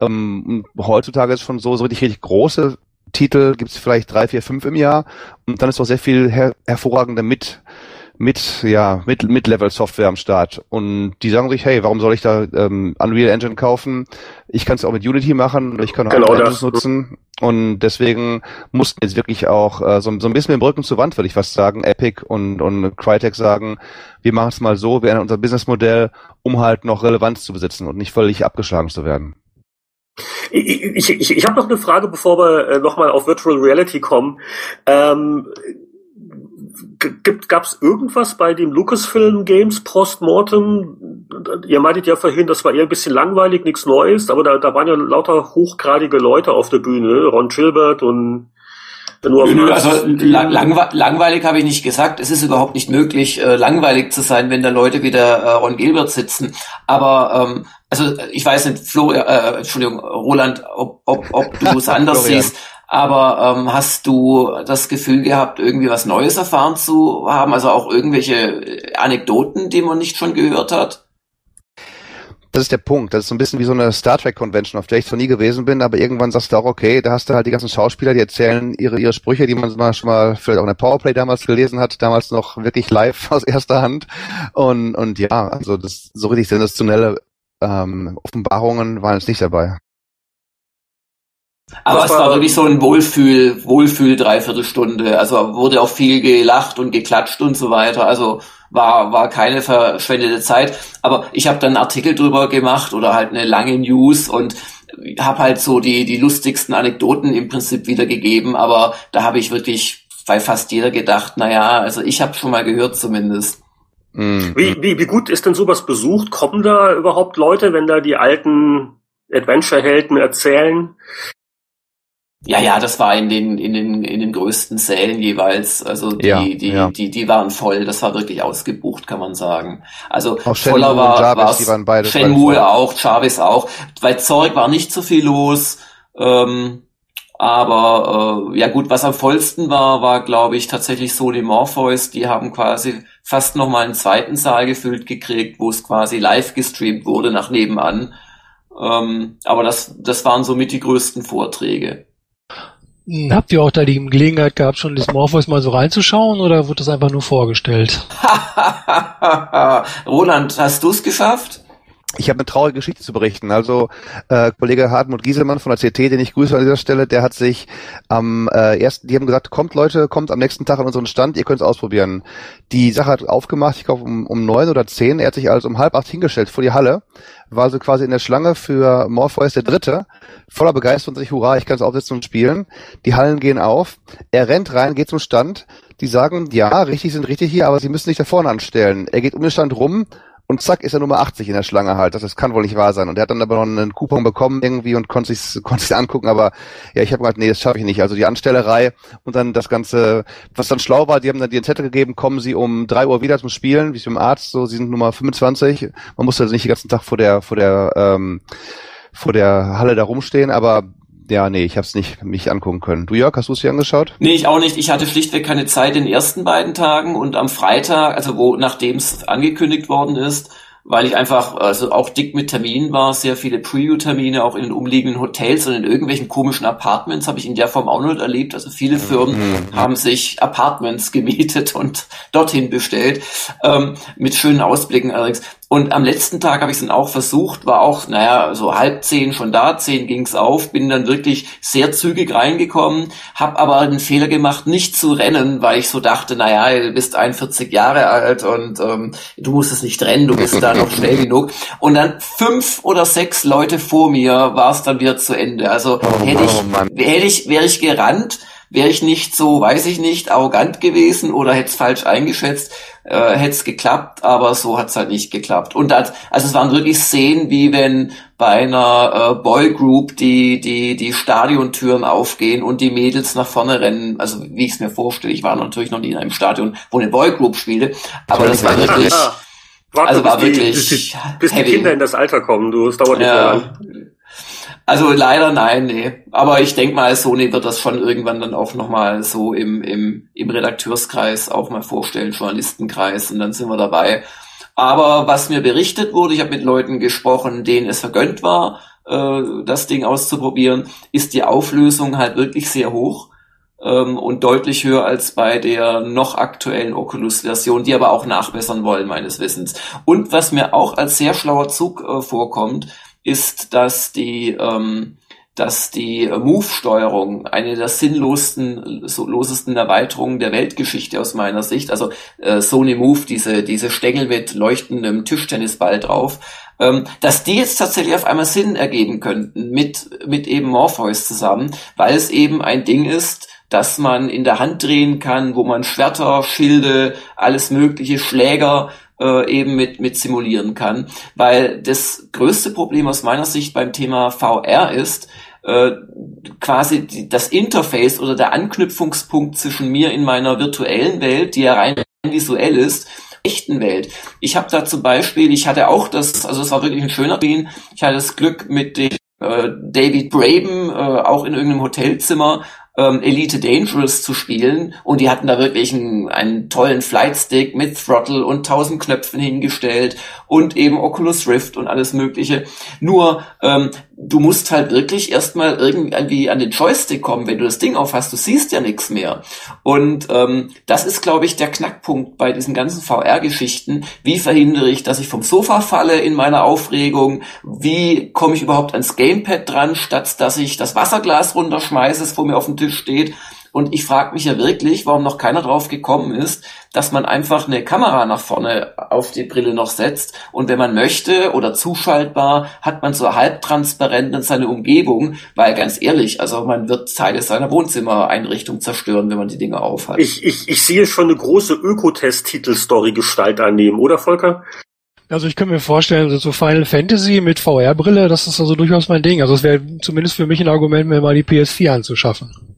Ähm, heutzutage ist schon so, so richtig, richtig große Titel, gibt's vielleicht drei, vier, fünf im Jahr und dann ist auch sehr viel her hervorragende mit mit, ja, mit, mit Level Software am Start. Und die sagen sich, hey, warum soll ich da ähm, Unreal Engine kaufen? Ich kann es auch mit Unity machen, ich kann auch genau Engines nutzen. Und deswegen mussten jetzt wirklich auch äh, so, so ein bisschen mit dem Rücken zur Wand, würde ich fast sagen, Epic und, und Crytek sagen, wir machen es mal so, wir ändern unser Businessmodell, um halt noch Relevanz zu besitzen und nicht völlig abgeschlagen zu werden. Ich, ich, ich, ich habe noch eine Frage, bevor wir äh, nochmal auf Virtual Reality kommen. Ähm, gibt, gab's irgendwas bei dem Lucasfilm Games Postmortem? Ihr meintet ja vorhin, das war eher ein bisschen langweilig, nichts Neues, aber da, da waren ja lauter hochgradige Leute auf der Bühne, Ron Gilbert und nur Nö, also lang, langweilig habe ich nicht gesagt. Es ist überhaupt nicht möglich, äh, langweilig zu sein, wenn da Leute wie der äh, Ron Gilbert sitzen. Aber ähm, also ich weiß nicht, Flo, äh, Entschuldigung, Roland, ob, ob, ob du es <laughs> anders siehst. Aber ähm, hast du das Gefühl gehabt, irgendwie was Neues erfahren zu haben? Also auch irgendwelche Anekdoten, die man nicht schon gehört hat? Das ist der Punkt. Das ist so ein bisschen wie so eine Star Trek Convention, auf der ich zwar nie gewesen bin, aber irgendwann sagst du auch, okay, da hast du halt die ganzen Schauspieler, die erzählen ihre, ihre Sprüche, die man mal schon mal vielleicht auch in der Powerplay damals gelesen hat, damals noch wirklich live <laughs> aus erster Hand. Und, und ja, also das so richtig sensationelle ähm, Offenbarungen waren jetzt nicht dabei. Aber es war wirklich so ein Wohlfühl, Wohlfühl Dreiviertelstunde. Also wurde auch viel gelacht und geklatscht und so weiter. Also war war keine verschwendete Zeit. Aber ich habe dann einen Artikel drüber gemacht oder halt eine lange News und habe halt so die die lustigsten Anekdoten im Prinzip wiedergegeben. Aber da habe ich wirklich bei fast jeder gedacht, na ja, also ich habe schon mal gehört zumindest. Mhm. Wie, wie, wie gut ist denn sowas besucht? Kommen da überhaupt Leute, wenn da die alten Adventure-Helden erzählen? Ja, ja, das war in den, in den, in den größten Sälen jeweils. Also die, ja, die, ja. die, die waren voll. Das war wirklich ausgebucht, kann man sagen. Also auch voller war, Jarvis, die waren beide Shenmue auch, Jarvis auch. Bei Zorg war nicht so viel los. Ähm, aber äh, ja gut, was am vollsten war, war glaube ich tatsächlich Sony Morpheus. Die haben quasi fast noch mal einen zweiten Saal gefüllt gekriegt, wo es quasi live gestreamt wurde nach nebenan. Ähm, aber das, das waren somit die größten Vorträge. Habt ihr auch da die Gelegenheit gehabt, schon das Morpheus mal so reinzuschauen oder wurde das einfach nur vorgestellt? <laughs> Roland, hast du es geschafft? Ich habe eine traurige Geschichte zu berichten. Also äh, Kollege Hartmut Gieselmann von der CT, den ich grüße an dieser Stelle, der hat sich am äh, ersten, die haben gesagt, kommt Leute, kommt am nächsten Tag an unseren Stand, ihr könnt es ausprobieren. Die Sache hat aufgemacht, ich glaube um, um neun oder zehn. Er hat sich also um halb acht hingestellt vor die Halle, war also quasi in der Schlange für Morpheus der Dritte, voller Begeisterung, sich, hurra, ich kann es aufsetzen und spielen. Die Hallen gehen auf, er rennt rein, geht zum Stand, die sagen, ja, richtig sind richtig hier, aber sie müssen sich da vorne anstellen. Er geht um den Stand rum, und zack ist er Nummer 80 in der Schlange halt. Das, das kann wohl nicht wahr sein. Und er hat dann aber noch einen Coupon bekommen irgendwie und konnte sich <laughs> konnte sich angucken, aber ja, ich habe gesagt, nee, das schaffe ich nicht. Also die Anstellerei und dann das ganze, was dann schlau war, die haben dann einen Zettel gegeben, kommen sie um drei Uhr wieder zum Spielen, wie beim Arzt, so sie sind Nummer 25. Man muss also nicht den ganzen Tag vor der vor der ähm, vor der Halle da rumstehen, aber ja, nee, ich habe es nicht mich angucken können. Du Jörg, hast du es dir angeschaut? Nee, ich auch nicht. Ich hatte schlichtweg keine Zeit in den ersten beiden Tagen und am Freitag, also wo nachdem es angekündigt worden ist, weil ich einfach also auch dick mit Terminen war, sehr viele Preview-Termine auch in den umliegenden Hotels und in irgendwelchen komischen Apartments habe ich in der Form auch noch erlebt. Also viele Firmen mhm. haben sich Apartments <laughs> gemietet und dorthin bestellt ähm, mit schönen Ausblicken allerdings. Und am letzten Tag habe ich es dann auch versucht, war auch, naja, so halb zehn schon da, zehn ging's auf, bin dann wirklich sehr zügig reingekommen, habe aber einen Fehler gemacht, nicht zu rennen, weil ich so dachte, naja, du bist 41 Jahre alt und ähm, du musst es nicht rennen, du bist da noch schnell genug. Und dann fünf oder sechs Leute vor mir war es dann wieder zu Ende. Also oh, hätte ich, oh hätte ich, wäre ich gerannt, wäre ich nicht so, weiß ich nicht, arrogant gewesen oder hätte es falsch eingeschätzt, äh, hätte es geklappt, aber so hat es halt nicht geklappt. Und das, also es waren wirklich Szenen, wie wenn bei einer äh, Boygroup die, die, die Stadiontüren aufgehen und die Mädels nach vorne rennen. Also wie ich es mir vorstelle, ich war natürlich noch nie in einem Stadion, wo eine Boygroup spielte, aber das war wirklich... Warte, also war wirklich die, bis, die, bis die Kinder in das Alter kommen, du, es dauert nicht ja. mehr lang. Also leider nein, nee. Aber ich denke mal, Sony wird das schon irgendwann dann auch nochmal so im, im, im Redakteurstkreis auch mal vorstellen, Journalistenkreis, und dann sind wir dabei. Aber was mir berichtet wurde, ich habe mit Leuten gesprochen, denen es vergönnt war, äh, das Ding auszuprobieren, ist die Auflösung halt wirklich sehr hoch ähm, und deutlich höher als bei der noch aktuellen Oculus-Version, die aber auch nachbessern wollen, meines Wissens. Und was mir auch als sehr schlauer Zug äh, vorkommt, ist, dass die, ähm, dass die Move-Steuerung eine der sinnlosesten, so losesten Erweiterungen der Weltgeschichte aus meiner Sicht, also äh, Sony Move, diese, diese Stängel mit leuchtendem Tischtennisball drauf, ähm, dass die jetzt tatsächlich auf einmal Sinn ergeben könnten mit, mit eben Morpheus zusammen, weil es eben ein Ding ist, dass man in der Hand drehen kann, wo man Schwerter, Schilde, alles mögliche, Schläger äh, eben mit, mit simulieren kann. Weil das größte Problem aus meiner Sicht beim Thema VR ist, äh, quasi die, das Interface oder der Anknüpfungspunkt zwischen mir in meiner virtuellen Welt, die ja rein visuell ist, echten Welt. Ich habe da zum Beispiel, ich hatte auch das, also es war wirklich ein schöner Termin, ich hatte das Glück mit dem äh, David Braben, äh, auch in irgendeinem Hotelzimmer ähm, Elite Dangerous zu spielen und die hatten da wirklich einen, einen tollen Flightstick mit Throttle und tausend Knöpfen hingestellt und eben Oculus Rift und alles mögliche. Nur ähm, du musst halt wirklich erstmal irgendwie an den Joystick kommen, wenn du das Ding aufhast. Du siehst ja nichts mehr. Und ähm, das ist, glaube ich, der Knackpunkt bei diesen ganzen VR-Geschichten. Wie verhindere ich, dass ich vom Sofa falle in meiner Aufregung? Wie komme ich überhaupt ans Gamepad dran, statt dass ich das Wasserglas runterschmeiße, das vor mir auf dem Tisch steht? Und ich frage mich ja wirklich, warum noch keiner drauf gekommen ist, dass man einfach eine Kamera nach vorne auf die Brille noch setzt und wenn man möchte oder zuschaltbar, hat man so halbtransparent in seine Umgebung, weil ganz ehrlich, also man wird Teile seiner Wohnzimmereinrichtung zerstören, wenn man die Dinge aufhat. Ich, ich, ich sehe schon eine große Ökotest-Titelstory-Gestalt annehmen, oder Volker? Also ich könnte mir vorstellen, so Final Fantasy mit VR-Brille, das ist also durchaus mein Ding. Also es wäre zumindest für mich ein Argument, mir mal die PS4 anzuschaffen.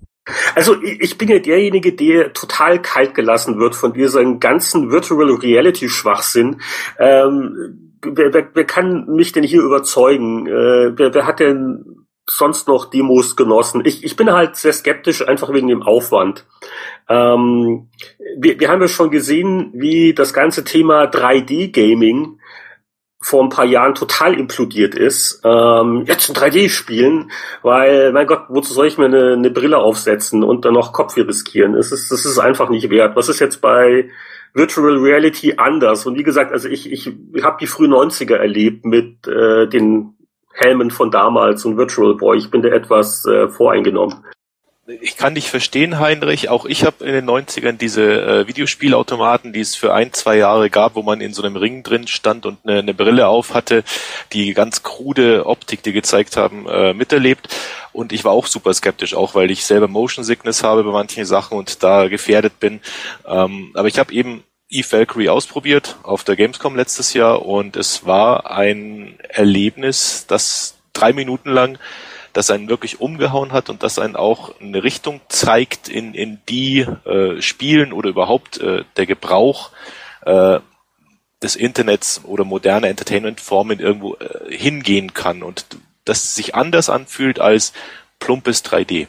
Also ich bin ja derjenige, der total kalt gelassen wird von diesem ganzen Virtual Reality Schwachsinn. Ähm, wer, wer, wer kann mich denn hier überzeugen? Äh, wer, wer hat denn sonst noch Demos genossen? Ich, ich bin halt sehr skeptisch, einfach wegen dem Aufwand. Ähm, wir, wir haben ja schon gesehen, wie das ganze Thema 3D-Gaming vor ein paar Jahren total implodiert ist, ähm, jetzt in 3D spielen, weil, mein Gott, wozu soll ich mir eine, eine Brille aufsetzen und dann noch Kopf hier riskieren? Es ist, das ist einfach nicht wert. Was ist jetzt bei Virtual Reality anders? Und wie gesagt, also ich, ich habe die frühen 90er erlebt mit äh, den Helmen von damals und Virtual Boy. Ich bin da etwas äh, voreingenommen ich kann dich verstehen, Heinrich. Auch ich habe in den 90ern diese äh, Videospielautomaten, die es für ein, zwei Jahre gab, wo man in so einem Ring drin stand und eine, eine Brille auf hatte, die ganz krude Optik, die gezeigt haben, äh, miterlebt. Und ich war auch super skeptisch, auch weil ich selber Motion Sickness habe bei manchen Sachen und da gefährdet bin. Ähm, aber ich habe eben E-Valkyrie ausprobiert auf der Gamescom letztes Jahr und es war ein Erlebnis, das drei Minuten lang das einen wirklich umgehauen hat und das einen auch eine Richtung zeigt, in, in die äh, Spielen oder überhaupt äh, der Gebrauch äh, des Internets oder moderne Entertainment-Formen irgendwo äh, hingehen kann und das sich anders anfühlt als plumpes 3D.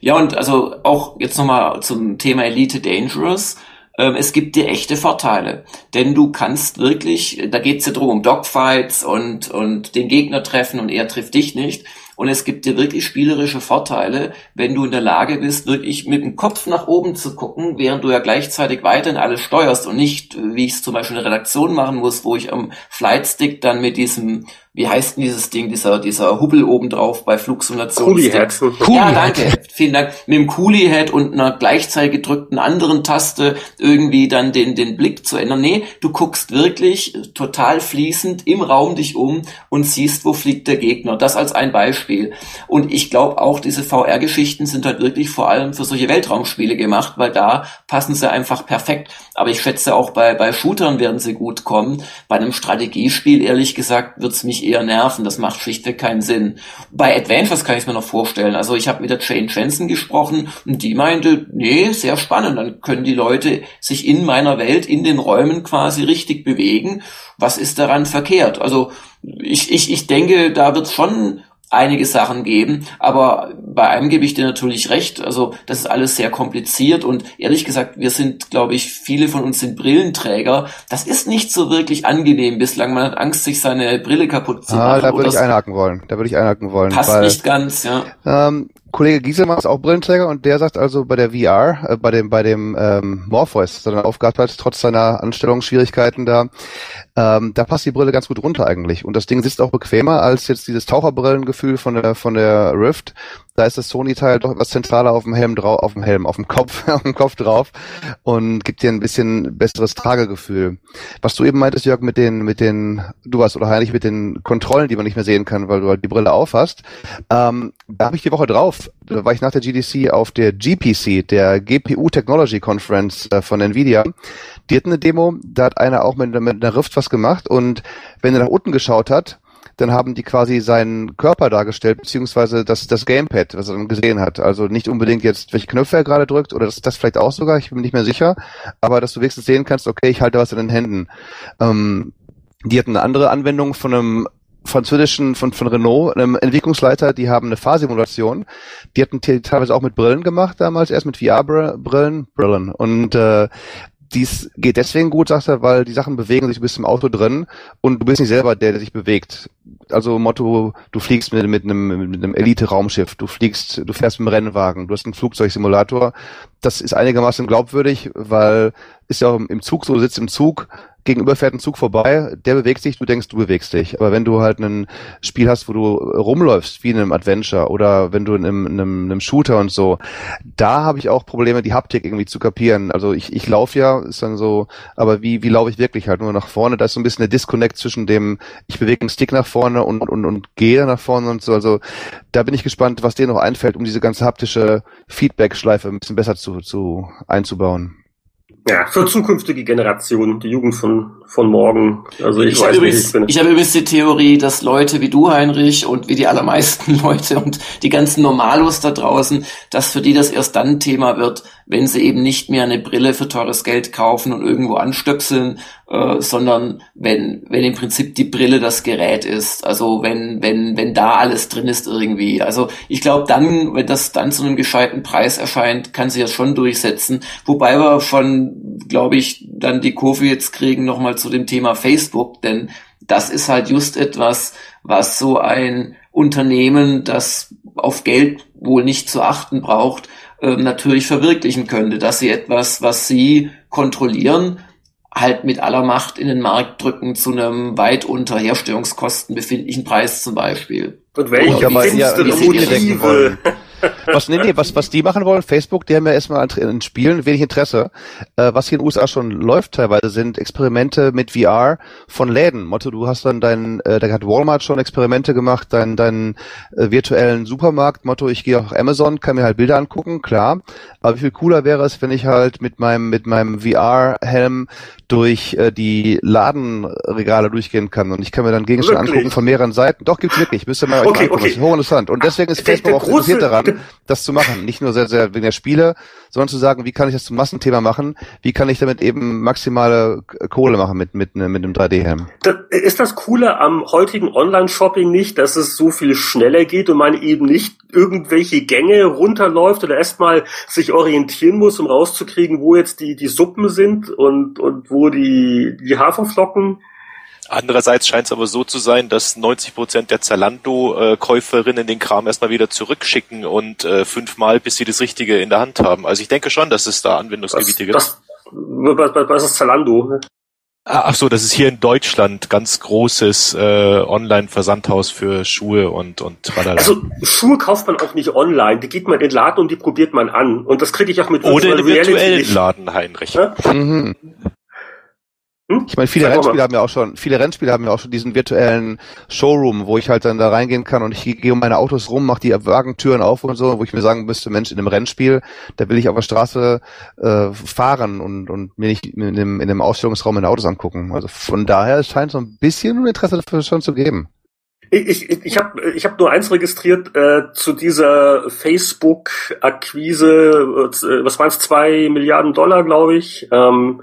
Ja, und also auch jetzt nochmal zum Thema Elite Dangerous es gibt dir echte Vorteile. Denn du kannst wirklich, da geht's ja drum um Dogfights und, und den Gegner treffen und er trifft dich nicht. Und es gibt dir wirklich spielerische Vorteile, wenn du in der Lage bist, wirklich mit dem Kopf nach oben zu gucken, während du ja gleichzeitig weiterhin alles steuerst und nicht, wie ich es zum Beispiel in der Redaktion machen muss, wo ich am Flightstick dann mit diesem wie heißt denn dieses Ding, dieser, dieser Hubbel obendrauf bei Flugsimulationen? Coolie-Head. Ja, danke. Vielen Dank. Mit dem Coolie-Head und einer gleichzeitig gedrückten anderen Taste irgendwie dann den, den Blick zu ändern. Nee, du guckst wirklich total fließend im Raum dich um und siehst, wo fliegt der Gegner. Das als ein Beispiel. Und ich glaube auch, diese VR-Geschichten sind halt wirklich vor allem für solche Weltraumspiele gemacht, weil da passen sie einfach perfekt. Aber ich schätze auch bei, bei Shootern werden sie gut kommen. Bei einem Strategiespiel, ehrlich gesagt, wird's mich eher nerven. Das macht schlichtweg keinen Sinn. Bei Adventures kann ich mir noch vorstellen. Also ich habe mit der Jane Jensen gesprochen und die meinte, nee, sehr spannend. Dann können die Leute sich in meiner Welt, in den Räumen quasi richtig bewegen. Was ist daran verkehrt? Also ich, ich, ich denke, da wird schon einige Sachen geben, aber bei einem gebe ich dir natürlich recht. Also das ist alles sehr kompliziert und ehrlich gesagt, wir sind, glaube ich, viele von uns sind Brillenträger. Das ist nicht so wirklich angenehm bislang. Man hat Angst, sich seine Brille kaputt zu Ah, machen. da würde ich einhaken wollen. Da würde ich einhaken wollen. passt weil, nicht ganz, ja. Ähm, Kollege Gieselmann ist auch Brillenträger und der sagt also bei der VR, äh, bei dem bei dem ähm, Morpheus, der dann aufgehabt hat, trotz seiner Anstellungsschwierigkeiten da, ähm, da passt die Brille ganz gut runter eigentlich. Und das Ding sitzt auch bequemer als jetzt dieses Taucherbrillengefühl von der von der Rift. Da ist das Sony-Teil doch etwas zentraler auf dem Helm drauf, auf dem Helm, auf dem Kopf, <laughs> auf dem Kopf drauf und gibt dir ein bisschen besseres Tragegefühl. Was du eben meintest, Jörg, mit den, mit den, du warst oder Heinrich, mit den Kontrollen, die man nicht mehr sehen kann, weil du halt die Brille auf hast. Ähm, da habe ich die Woche drauf, da war ich nach der GDC auf der GPC, der GPU Technology Conference äh, von Nvidia. Die hatten eine Demo, da hat einer auch mit, mit einer Rift was gemacht und wenn er nach unten geschaut hat, dann haben die quasi seinen Körper dargestellt, beziehungsweise das, das Gamepad, was er dann gesehen hat. Also nicht unbedingt jetzt, welche Knöpfe er gerade drückt, oder das, das vielleicht auch sogar, ich bin nicht mehr sicher, aber dass du wenigstens sehen kannst, okay, ich halte was in den Händen. Ähm, die hatten eine andere Anwendung von einem französischen, von, von Renault, einem Entwicklungsleiter, die haben eine Fahrsimulation. Die hatten te- teilweise auch mit Brillen gemacht damals, erst mit VR-Brillen, Brillen. Und äh, dies geht deswegen gut, sagt er, weil die Sachen bewegen sich, du bist im Auto drin und du bist nicht selber der, der sich bewegt. Also Motto, du fliegst mit, mit einem, mit einem Elite-Raumschiff, du fliegst, du fährst mit einem Rennwagen, du hast einen Flugzeugsimulator. Das ist einigermaßen glaubwürdig, weil ist ja auch im Zug so, du sitzt im Zug, gegenüber fährt ein Zug vorbei, der bewegt sich, du denkst, du bewegst dich. Aber wenn du halt ein Spiel hast, wo du rumläufst, wie in einem Adventure oder wenn du in einem, in einem, einem Shooter und so, da habe ich auch Probleme, die Haptik irgendwie zu kapieren. Also ich, ich laufe ja, ist dann so, aber wie, wie laufe ich wirklich halt nur nach vorne? Da ist so ein bisschen der Disconnect zwischen dem, ich bewege den Stick nach vorne und, und, und gehe nach vorne und so. Also da bin ich gespannt, was dir noch einfällt, um diese ganze haptische Feedback-Schleife ein bisschen besser zu, zu einzubauen. Ja, für zukünftige Generationen, die Jugend von, von morgen. Also ich, Ich, weiß habe nicht, übrigens, ich bin. ich habe übrigens die Theorie, dass Leute wie du, Heinrich, und wie die allermeisten <laughs> Leute und die ganzen Normalos da draußen, dass für die das erst dann Thema wird, wenn sie eben nicht mehr eine Brille für teures Geld kaufen und irgendwo anstöpseln, äh, sondern wenn, wenn im Prinzip die Brille das Gerät ist. Also wenn, wenn, wenn da alles drin ist irgendwie. Also ich glaube dann, wenn das dann zu einem gescheiten Preis erscheint, kann sich das schon durchsetzen. Wobei wir von, glaube ich, dann die Kurve jetzt kriegen nochmal zu dem Thema Facebook, denn das ist halt just etwas, was so ein Unternehmen, das auf Geld wohl nicht zu achten braucht, ähm, natürlich verwirklichen könnte, dass sie etwas, was sie kontrollieren, halt mit aller Macht in den Markt drücken zu einem weit unter Herstellungskosten befindlichen Preis zum Beispiel. Und welche Ja, aber ja, denken Motive. Was, nee, nee, was, was die machen wollen, Facebook, die haben ja erstmal an Spielen wenig Interesse. Äh, was hier in den USA schon läuft teilweise, sind Experimente mit VR von Läden. Motto, du hast dann deinen, äh, da hat Walmart schon Experimente gemacht, deinen, deinen äh, virtuellen Supermarkt. Motto, ich gehe auf Amazon, kann mir halt Bilder angucken, klar. Aber wie viel cooler wäre es, wenn ich halt mit meinem, mit meinem VR-Helm durch äh, die Ladenregale durchgehen kann und ich kann mir dann Gegenstände angucken von mehreren Seiten. Doch, gibt's wirklich. Müsst ihr mal euch Okay, mal angucken. okay. Das ist hochinteressant. Und deswegen ist Der, Facebook der, auch interessiert große, daran. Das zu machen. Nicht nur sehr, sehr wegen der Spiele, sondern zu sagen, wie kann ich das zum Massenthema machen? Wie kann ich damit eben maximale Kohle machen mit, mit, mit einem 3D-Helm? Ist das Coole am heutigen Online-Shopping nicht, dass es so viel schneller geht und man eben nicht irgendwelche Gänge runterläuft oder erstmal sich orientieren muss, um rauszukriegen, wo jetzt die, die Suppen sind und, und wo die, die Haferflocken Andererseits scheint es aber so zu sein, dass 90 Prozent der Zalando-Käuferinnen den Kram erstmal wieder zurückschicken und äh, fünfmal, bis sie das Richtige in der Hand haben. Also ich denke schon, dass es da Anwendungsgebiete gibt. Das, was, was ist Zalando? Ah, ach so, das ist hier in Deutschland ganz großes äh, Online-Versandhaus für Schuhe und und tralala. Also Schuhe kauft man auch nicht online. Die geht man in den Laden und die probiert man an. Und das kriege ich auch mit Oder in einem virtuellen Laden, Heinrich. Ja? Mhm. Hm? Ich meine, viele Rennspiele haben ja auch schon, viele Rennspiele haben ja auch schon diesen virtuellen Showroom, wo ich halt dann da reingehen kann und ich gehe um meine Autos rum, mache die Wagentüren auf und so, wo ich mir sagen müsste, Mensch, in einem Rennspiel, da will ich auf der Straße äh, fahren und, und mir nicht in einem, in einem Ausstellungsraum meine Autos angucken. Also von daher scheint so ein bisschen Interesse dafür schon zu geben. Ich, ich, ich habe ich hab nur eins registriert äh, zu dieser Facebook-Akquise, äh, was waren es, zwei Milliarden Dollar, glaube ich. Ähm,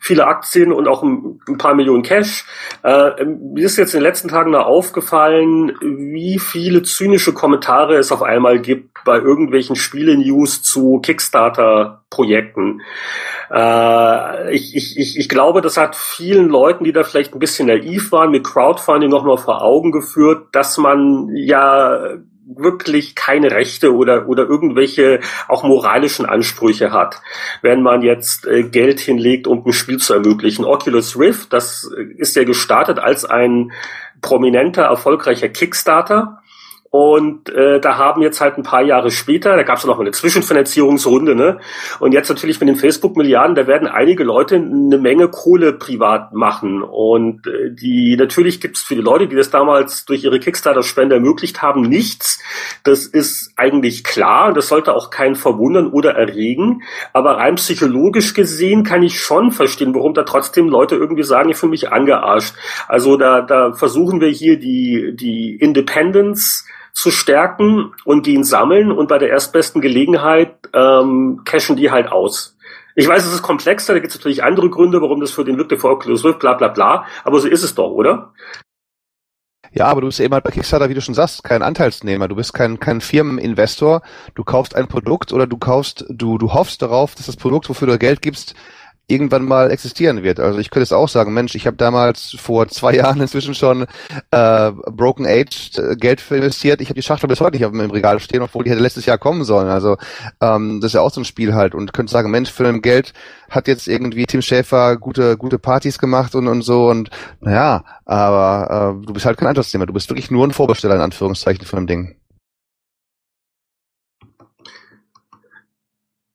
viele Aktien und auch ein, ein paar Millionen Cash. Äh, mir ist jetzt in den letzten Tagen da aufgefallen, wie viele zynische Kommentare es auf einmal gibt bei irgendwelchen Spiele-News zu Kickstarter-Projekten. Äh, ich, ich, ich glaube, das hat vielen Leuten, die da vielleicht ein bisschen naiv waren, mit Crowdfunding nochmal vor Augen geführt, dass man ja wirklich keine Rechte oder, oder irgendwelche auch moralischen Ansprüche hat, wenn man jetzt äh, Geld hinlegt, um ein Spiel zu ermöglichen. Oculus Rift, das ist ja gestartet als ein prominenter, erfolgreicher Kickstarter und äh, da haben jetzt halt ein paar Jahre später, da gab es noch eine Zwischenfinanzierungsrunde, ne? Und jetzt natürlich mit den Facebook-Milliarden, da werden einige Leute eine Menge Kohle privat machen. Und äh, die natürlich gibt es für die Leute, die das damals durch ihre Kickstarter-Spende ermöglicht haben, nichts. Das ist eigentlich klar, das sollte auch keinen verwundern oder erregen. Aber rein psychologisch gesehen kann ich schon verstehen, warum da trotzdem Leute irgendwie sagen, ich fühle mich angearscht. Also da, da versuchen wir hier die, die Independence zu stärken und die ihn sammeln und bei der erstbesten Gelegenheit ähm, cashen die halt aus. Ich weiß, es ist komplexer, da gibt es natürlich andere Gründe, warum das für den wirkte für Oculus Rift, bla bla bla, aber so ist es doch, oder? Ja, aber du bist eben halt bei Kickstarter, wie du schon sagst, kein Anteilsnehmer. Du bist kein, kein Firmeninvestor. Du kaufst ein Produkt oder du kaufst, du, du hoffst darauf, dass das Produkt, wofür du Geld gibst, irgendwann mal existieren wird. Also ich könnte es auch sagen, Mensch, ich habe damals vor zwei <laughs> Jahren inzwischen schon äh, Broken Age äh, Geld für investiert. Ich habe die Schachtel bis heute nicht auf dem Regal stehen, obwohl die hätte letztes Jahr kommen sollen. Also ähm, das ist ja auch so ein Spiel halt und könnte sagen, Mensch, für ein Geld hat jetzt irgendwie Tim Schäfer gute gute Partys gemacht und und so und naja, aber äh, du bist halt kein Antragsnehmer. Du bist wirklich nur ein Vorbesteller in Anführungszeichen von dem Ding.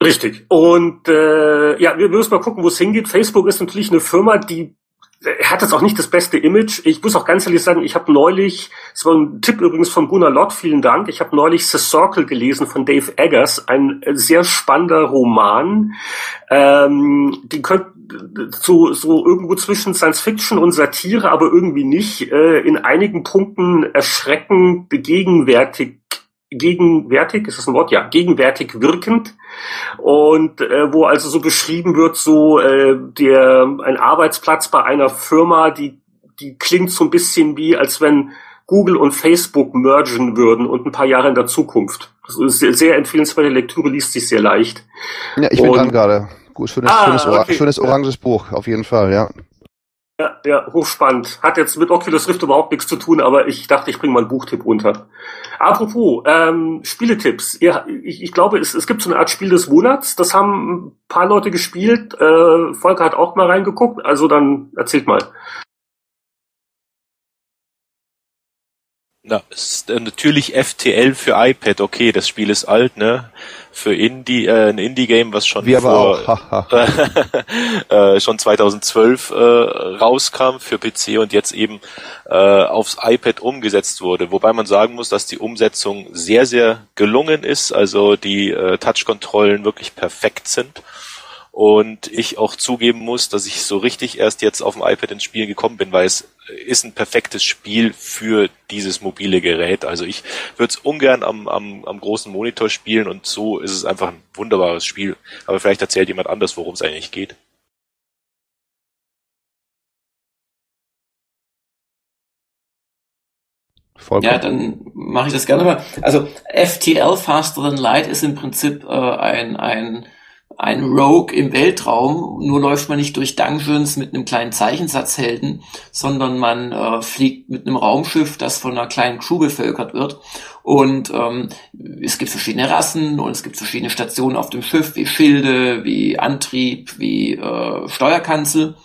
Richtig. Und äh, ja, wir müssen mal gucken, wo es hingeht. Facebook ist natürlich eine Firma, die äh, hat jetzt auch nicht das beste Image. Ich muss auch ganz ehrlich sagen, ich habe neulich, das war ein Tipp übrigens von Gunnar Lott, vielen Dank, ich habe neulich The Circle gelesen von Dave Eggers, ein äh, sehr spannender Roman. Ähm, die könnt so, so irgendwo zwischen Science Fiction und Satire, aber irgendwie nicht, äh, in einigen Punkten erschreckend gegenwärtig gegenwärtig, ist das ein Wort? Ja, gegenwärtig wirkend. Und äh, wo also so beschrieben wird, so äh, der ein Arbeitsplatz bei einer Firma, die, die klingt so ein bisschen wie, als wenn Google und Facebook mergen würden und ein paar Jahre in der Zukunft. Das ist sehr, sehr empfehlenswerte Lektüre, liest sich sehr leicht. Ja, ich bin dran gerade. Gut, schönes, ah, schönes, okay. schönes oranges Buch, auf jeden Fall, ja. Ja, ja, hochspannend. Hat jetzt mit Oculus Rift überhaupt nichts zu tun, aber ich dachte, ich bringe mal einen Buchtipp unter. Apropos, ähm, Spieletipps. Ja, ich, ich glaube, es, es gibt so eine Art Spiel des Monats. Das haben ein paar Leute gespielt. Äh, Volker hat auch mal reingeguckt. Also dann erzählt mal. Na, ist äh, natürlich FTL für iPad. Okay, das Spiel ist alt, ne? für Indie, äh, ein Indie-Game, was schon Wir vor, <laughs> äh, schon 2012 äh, rauskam für PC und jetzt eben äh, aufs iPad umgesetzt wurde. Wobei man sagen muss, dass die Umsetzung sehr, sehr gelungen ist, also die äh, Touch-Kontrollen wirklich perfekt sind Und ich auch zugeben muss, dass ich so richtig erst jetzt auf dem iPad ins Spiel gekommen bin, weil es ist ein perfektes Spiel für dieses mobile Gerät. Also ich würde es ungern am, am, am großen Monitor spielen und so ist es einfach ein wunderbares Spiel. Aber vielleicht erzählt jemand anders, worum es eigentlich geht. Vollkommen. Ja, dann mache ich das gerne mal. Also FTL Faster Than Light ist im Prinzip äh, ein, ein, ein Rogue im Weltraum. Nur läuft man nicht durch Dungeons mit einem kleinen Zeichensatzhelden, sondern man äh, fliegt mit einem Raumschiff, das von einer kleinen Crew bevölkert wird. Und ähm, es gibt verschiedene Rassen und es gibt verschiedene Stationen auf dem Schiff, wie Schilde, wie Antrieb, wie äh, Steuerkanzel.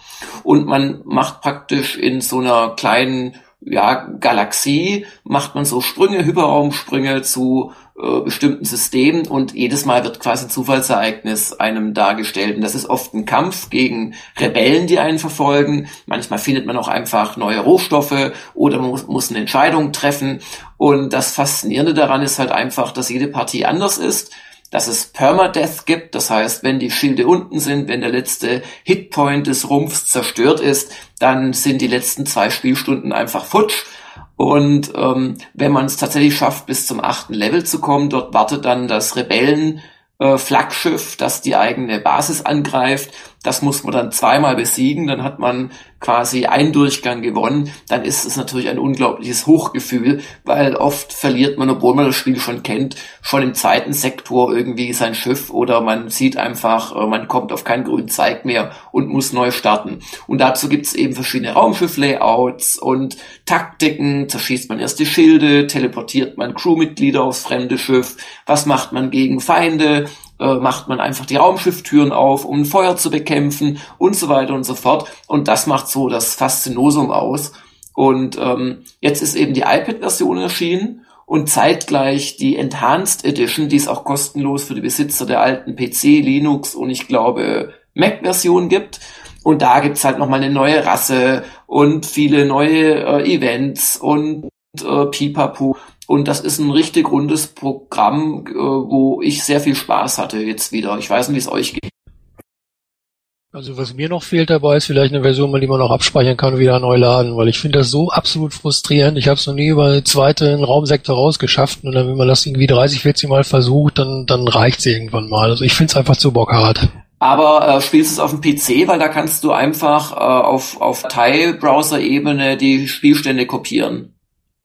Und man macht praktisch in so einer kleinen ja, Galaxie macht man so Sprünge, Hyperraumsprünge zu äh, bestimmten Systemen und jedes Mal wird quasi ein Zufallsereignis einem dargestellt. Und das ist oft ein Kampf gegen Rebellen, die einen verfolgen. Manchmal findet man auch einfach neue Rohstoffe oder muss, muss eine Entscheidung treffen. Und das Faszinierende daran ist halt einfach, dass jede Partie anders ist dass es Permadeath gibt, das heißt, wenn die Schilde unten sind, wenn der letzte Hitpoint des Rumpfs zerstört ist, dann sind die letzten zwei Spielstunden einfach futsch. Und ähm, wenn man es tatsächlich schafft, bis zum achten Level zu kommen, dort wartet dann das Rebellen äh, Flaggschiff, das die eigene Basis angreift. Das muss man dann zweimal besiegen, dann hat man quasi einen Durchgang gewonnen. Dann ist es natürlich ein unglaubliches Hochgefühl, weil oft verliert man, obwohl man das Spiel schon kennt, schon im zweiten Sektor irgendwie sein Schiff oder man sieht einfach, äh, man kommt auf keinen grünen Zeig mehr und muss neu starten. Und dazu gibt es eben verschiedene Raumschiff-Layouts und Taktiken. Zerschießt man erst die Schilde, teleportiert man Crewmitglieder aufs fremde Schiff. Was macht man gegen Feinde? Äh, macht man einfach die Raumschifftüren auf, um Feuer zu bekämpfen und so weiter und so fort. Und das macht so das Faszinosum aus. Und ähm, jetzt ist eben die iPad-Version erschienen und zeitgleich die Enhanced Edition, die ist auch kostenlos für die Besitzer der alten PC, Linux und ich glaube Mac-Version gibt. Und da gibt's halt nochmal eine neue Rasse und viele neue äh, Events und äh, Pipapo. Und das ist ein richtig rundes Programm, äh, wo ich sehr viel Spaß hatte jetzt wieder. Ich weiß nicht, wie es euch geht. Also was mir noch fehlt dabei, ist vielleicht eine Version, die man auch abspeichern kann und wieder neu laden, weil ich finde das so absolut frustrierend. Ich habe es noch nie über eine zweite Raumsektor rausgeschafft und dann, wenn man das irgendwie 30, 40 Mal versucht, dann, dann reicht es irgendwann mal. Also ich finde es einfach zu bockhart. Aber äh, spielst du es auf dem PC, weil da kannst du einfach äh, auf, auf Teilbrowser-Ebene die Spielstände kopieren.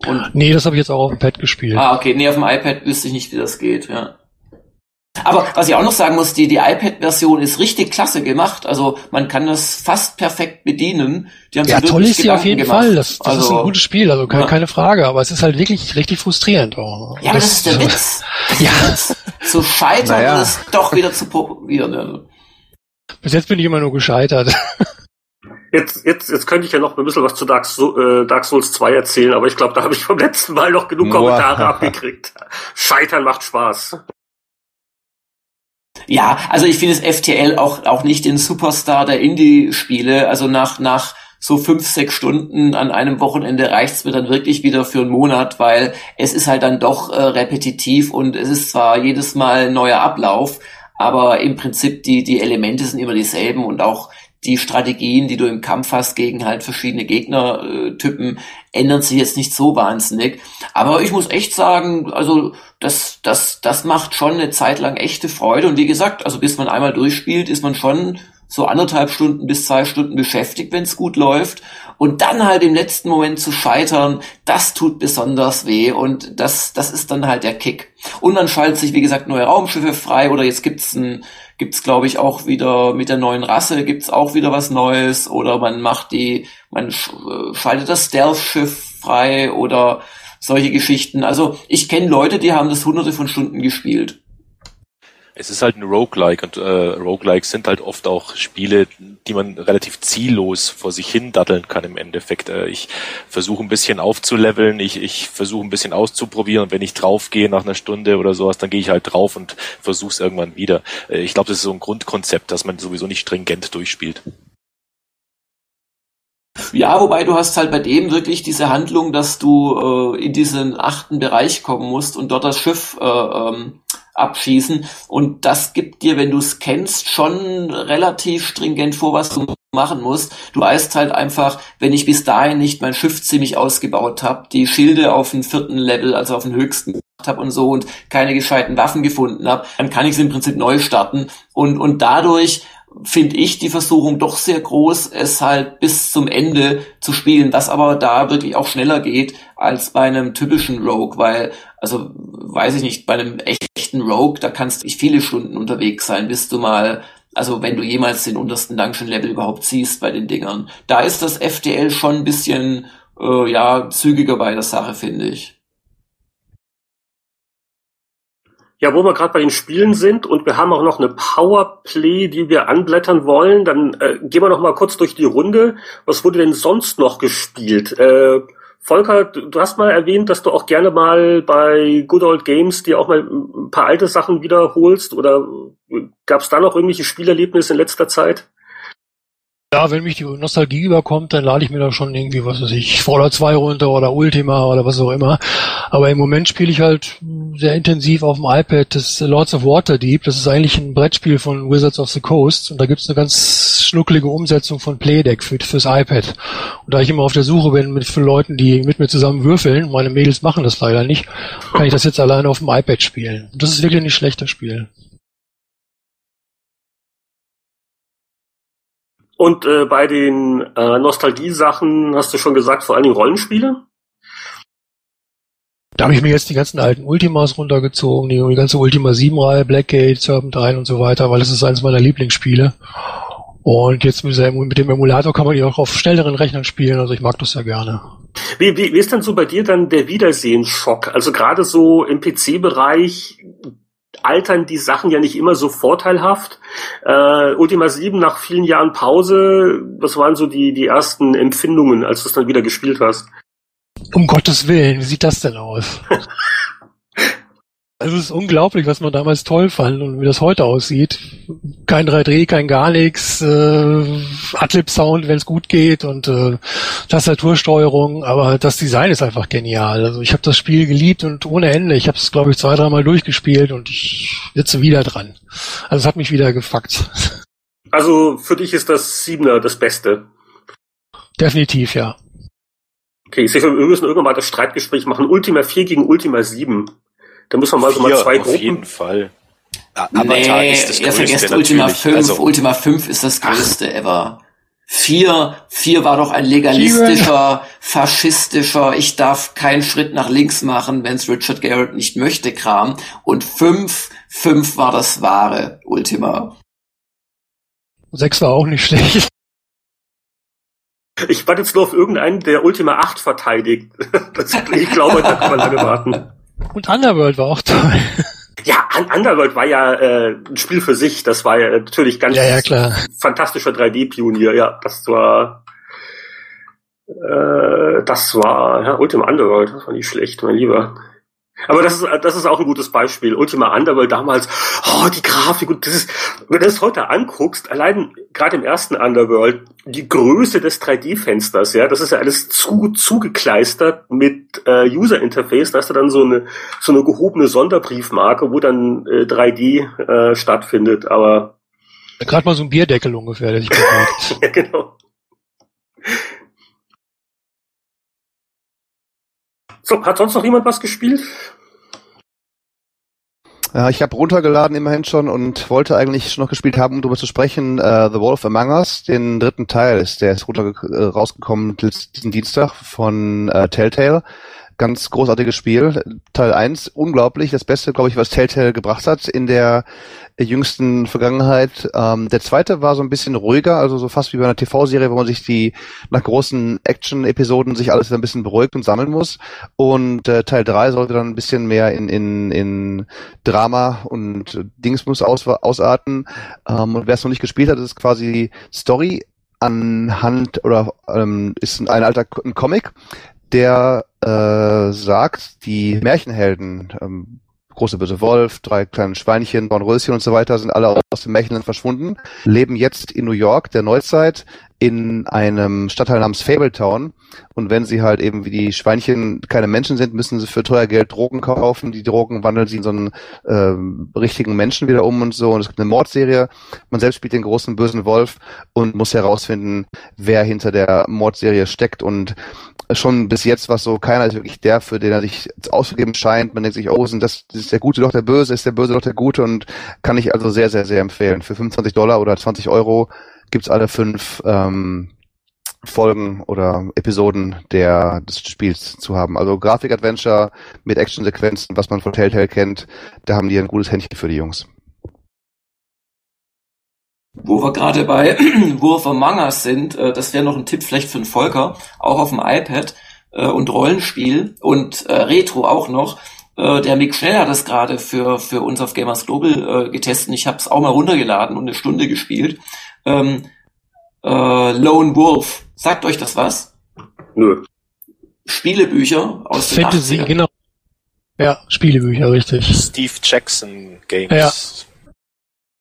Und nee, das habe ich jetzt auch auf dem Pad gespielt. Ah, okay. Nee, auf dem iPad wüsste ich nicht, wie das geht, ja. Aber was ich auch noch sagen muss, die, die iPad-Version ist richtig klasse gemacht. Also man kann das fast perfekt bedienen. Die haben ja, toll ist sie auf jeden gemacht. Fall. Das, das also, ist ein gutes Spiel, also keine, ja. keine Frage. Aber es ist halt wirklich richtig frustrierend. Auch. Ja, aber <laughs> das, ist der Witz. Das ja. Zu scheitern naja. und es doch wieder zu probieren. Also. Bis jetzt bin ich immer nur gescheitert. <laughs> Jetzt, jetzt, jetzt könnte ich ja noch ein bisschen was zu Dark, äh, Dark Souls 2 erzählen, aber ich glaube, da habe ich <laughs> vom letzten Mal noch genug Kommentare abgekriegt. Scheitern macht Spaß. Ja, also ich finde es FTL auch, auch nicht den Superstar der Indie-Spiele. Also nach, nach so fünf, sechs Stunden an einem Wochenende reicht's mir dann wirklich wieder für einen Monat, weil es ist halt dann doch äh, repetitiv und es ist zwar jedes Mal ein neuer Ablauf, aber im Prinzip die, die Elemente sind immer dieselben und auch die Strategien, die du im Kampf hast gegen halt verschiedene Gegnertypen, ändern sich jetzt nicht so wahnsinnig. Aber ich muss echt sagen, also das, das, das macht schon eine Zeit lang echte Freude. Und wie gesagt, also bis man einmal durchspielt, ist man schon so anderthalb Stunden bis zwei Stunden beschäftigt, wenn es gut läuft. Und dann halt im letzten Moment zu scheitern, das tut besonders weh und das, das ist dann halt der Kick. Und man schaltet sich, wie gesagt, neue Raumschiffe frei oder jetzt gibt's ein, gibt's glaube ich auch wieder mit der neuen Rasse gibt's auch wieder was Neues oder man macht die, man äh, schaltet das Stealth-Schiff frei oder solche Geschichten. Also ich kenne Leute, die haben das hunderte von Stunden gespielt es ist halt ein Roguelike und äh, Roguelikes sind halt oft auch Spiele, die man relativ ziellos vor sich hin datteln kann im Endeffekt. Äh, ich versuche ein bisschen aufzuleveln, ich, ich versuche ein bisschen auszuprobieren und wenn ich draufgehe nach einer Stunde oder sowas, dann gehe ich halt drauf und versuche es irgendwann wieder. Äh, ich glaube, das ist so ein Grundkonzept, dass man sowieso nicht stringent durchspielt. Ja, wobei du hast halt bei dem wirklich diese Handlung, dass du äh, in diesen achten Bereich kommen musst und dort das Schiff äh, ähm, abschießen. Und das gibt dir, wenn du es kennst, schon relativ stringent vor, was du machen musst. Du weißt halt einfach, wenn ich bis dahin nicht mein Schiff ziemlich ausgebaut habe, die Schilde auf dem vierten Level, also auf dem höchsten gemacht habe und so und keine gescheiten Waffen gefunden habe, dann kann ich es im Prinzip neu starten. Und, und dadurch finde ich die Versuchung doch sehr groß, es halt bis zum Ende zu spielen, was aber da wirklich auch schneller geht als bei einem typischen Rogue, weil, also weiß ich nicht, bei einem echten Rogue, da kannst du viele Stunden unterwegs sein, bis du mal, also wenn du jemals den untersten Dungeon Level überhaupt siehst bei den Dingern. Da ist das FTL schon ein bisschen, äh, ja, zügiger bei der Sache, finde ich. Ja, wo wir gerade bei den Spielen sind und wir haben auch noch eine Powerplay, die wir anblättern wollen, dann äh, gehen wir noch mal kurz durch die Runde. Was wurde denn sonst noch gespielt? Äh, Volker, du hast mal erwähnt, dass du auch gerne mal bei Good Old Games dir auch mal ein paar alte Sachen wiederholst oder gab es da noch irgendwelche Spielerlebnisse in letzter Zeit? Ja, wenn mich die Nostalgie überkommt, dann lade ich mir da schon irgendwie, was weiß ich, Fallout 2 runter oder Ultima oder was auch immer. Aber im Moment spiele ich halt sehr intensiv auf dem iPad das Lords of Waterdeep. Das ist eigentlich ein Brettspiel von Wizards of the Coast und da gibt's eine ganz schnuckelige Umsetzung von Playdeck für, fürs iPad. Und da ich immer auf der Suche bin mit für Leuten, die mit mir zusammen würfeln, meine Mädels machen das leider nicht, kann ich das jetzt alleine auf dem iPad spielen. Und das ist wirklich nicht schlechter Spiel. Und äh, bei den äh, Nostalgie-Sachen hast du schon gesagt, vor allen Dingen Rollenspiele? Da habe ich mir jetzt die ganzen alten Ultimas runtergezogen, die, die ganze Ultima 7-Reihe, Blackgate, Serpentine und so weiter, weil das ist eines meiner Lieblingsspiele. Und jetzt mit, mit dem Emulator kann man die auch auf schnelleren Rechnern spielen, also ich mag das ja gerne. Wie, wie, wie ist denn so bei dir dann der Wiedersehensschock? Also gerade so im PC-Bereich altern die Sachen ja nicht immer so vorteilhaft. Äh, Ultima 7 nach vielen Jahren Pause, was waren so die, die ersten Empfindungen, als du es dann wieder gespielt hast? Um Gottes Willen, wie sieht das denn aus? <laughs> Also es ist unglaublich, was man damals toll fand und wie das heute aussieht. Kein 3D, kein gar nichts, äh, Adlib-Sound, wenn es gut geht und äh, Tastatursteuerung, aber das Design ist einfach genial. Also ich habe das Spiel geliebt und ohne Ende. Ich habe es, glaube ich, zwei, dreimal durchgespielt und ich sitze wieder dran. Also es hat mich wieder gefuckt. Also für dich ist das Siebener das Beste? Definitiv, ja. Okay, ich sehe, wir müssen irgendwann mal das Streitgespräch machen. Ultima 4 gegen Ultima 7. Da müssen wir mal so mal zwei auf Gruppen. jeden Fall. Avatar nee, ist das ihr vergesst Ultima 5. Also, Ultima 5 ist das größte ach. ever. Vier, vier war doch ein legalistischer, faschistischer, ich darf keinen Schritt nach links machen, wenn's Richard Garrett nicht möchte, Kram. Und fünf, fünf war das wahre Ultima. Sechs war auch nicht schlecht. Ich warte jetzt nur auf irgendeinen, der Ultima 8 verteidigt. <laughs> Das, ich glaube, da kann man lange warten. Und Underworld war auch toll. Ja, Underworld war ja äh, ein Spiel für sich. Das war ja natürlich ganz ja, ja, klar. fantastischer 3D-Pionier. Ja, das war äh, das war ja, Ultima Underworld. Das war nicht schlecht, mein Lieber. Aber das ist, das ist auch ein gutes Beispiel. Ultima Underworld damals, oh, die Grafik und das ist, wenn du das heute anguckst, allein gerade im ersten Underworld, die Größe des 3D-Fensters, ja, das ist ja alles zu, zugekleistert mit äh, User-Interface, da hast du dann so eine, so eine gehobene Sonderbriefmarke, wo dann äh, 3D äh, stattfindet, aber. Gerade mal so ein Bierdeckel ungefähr, der sich <laughs> ja, genau. So, hat sonst noch jemand was gespielt? Ja, ich habe runtergeladen immerhin schon und wollte eigentlich schon noch gespielt haben, um darüber zu sprechen. Uh, The Wolf Among Us, den dritten Teil, ist der ist runter äh, rausgekommen diesen Dienstag von uh, Telltale. Ganz großartiges Spiel. Teil 1, unglaublich. Das Beste, glaube ich, was Telltale gebracht hat in der jüngsten Vergangenheit. Ähm, der zweite war so ein bisschen ruhiger, also so fast wie bei einer TV-Serie, wo man sich die nach großen Action-Episoden sich alles ein bisschen beruhigt und sammeln muss. Und äh, Teil 3 sollte dann ein bisschen mehr in, in, in Drama und Dingsmus aus, ausarten. Ähm, und wer es noch nicht gespielt hat, ist quasi Story anhand oder ähm, ist ein alter ein Comic, der äh, sagt, die Märchenhelden, ähm, große böse Wolf, drei kleine Schweinchen, Dornröschen und so weiter sind alle aus dem Märchenland verschwunden, leben jetzt in New York der Neuzeit in einem Stadtteil namens Fabletown. Und wenn sie halt eben wie die Schweinchen keine Menschen sind, müssen sie für teuer Geld Drogen kaufen. Die Drogen wandeln sie in so einen äh, richtigen Menschen wieder um und so. Und es gibt eine Mordserie. Man selbst spielt den großen bösen Wolf und muss herausfinden, wer hinter der Mordserie steckt. Und schon bis jetzt was so, keiner ist wirklich der, für den er sich auszugeben scheint. Man denkt sich, oh, sind das, ist der Gute doch der Böse, ist der Böse doch der Gute und kann ich also sehr, sehr, sehr empfehlen. Für 25 Dollar oder 20 Euro gibt's alle fünf ähm, Folgen oder Episoden der des Spiels zu haben. Also Grafik-Adventure mit Action-Sequenzen, was man von Telltale kennt, da haben die ein gutes Händchen für die Jungs. Wo wir gerade bei <clears throat> Wurf Among Us sind, äh, das wäre noch ein Tipp vielleicht für den Volker, auch auf dem iPad äh, und Rollenspiel und äh, Retro auch noch. Äh, der Mick Schnell hat das gerade für, für uns auf Gamers Global äh, getestet. Ich habe es auch mal runtergeladen und eine Stunde gespielt. Ähm, äh, Lone Wolf, sagt euch das was? Nö. Spielebücher aus den Fantasy, 80ern. genau. Ja, Spielebücher, richtig. Steve Jackson Games.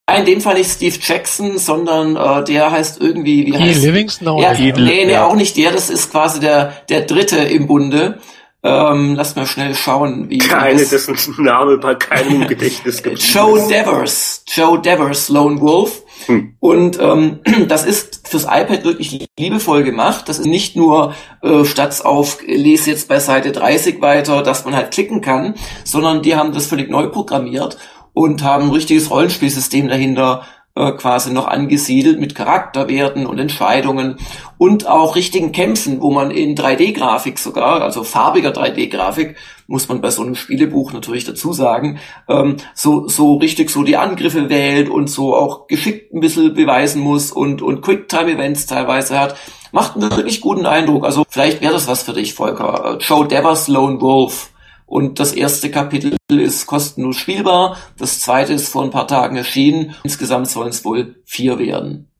Ja. In dem Fall nicht Steve Jackson, sondern äh, der heißt irgendwie, wie heißt Livingston auch Ja, nicht. nee, nee, ja. auch nicht der, das ist quasi der, der dritte im Bunde. Ähm, lass mal schnell schauen, wie. Keine, das- dessen Name bei keinem <laughs> Gedächtnis geblieben Joe. Devers, Joe Devers, Lone Wolf. Hm. Und ähm, <clears throat> das ist fürs iPad wirklich liebevoll gemacht. Das ist nicht nur äh, statt auf lese jetzt bei Seite 30 weiter, dass man halt klicken kann, sondern die haben das völlig neu programmiert und haben ein richtiges Rollenspielsystem dahinter äh, quasi noch angesiedelt mit Charakterwerten und Entscheidungen und auch richtigen Kämpfen, wo man in 3D-Grafik sogar, also farbiger 3D-Grafik, muss man bei so einem Spielebuch natürlich dazu sagen, ähm, so, so richtig so die Angriffe wählt und so auch geschickt ein bisschen beweisen muss und, und Quicktime-Events teilweise hat, macht einen wirklich guten Eindruck. Also vielleicht wäre das was für dich, Volker. Äh, Joe Devers Lone Wolf. Und das erste Kapitel ist kostenlos spielbar. Das zweite ist vor ein paar Tagen erschienen. Insgesamt sollen es wohl vier werden.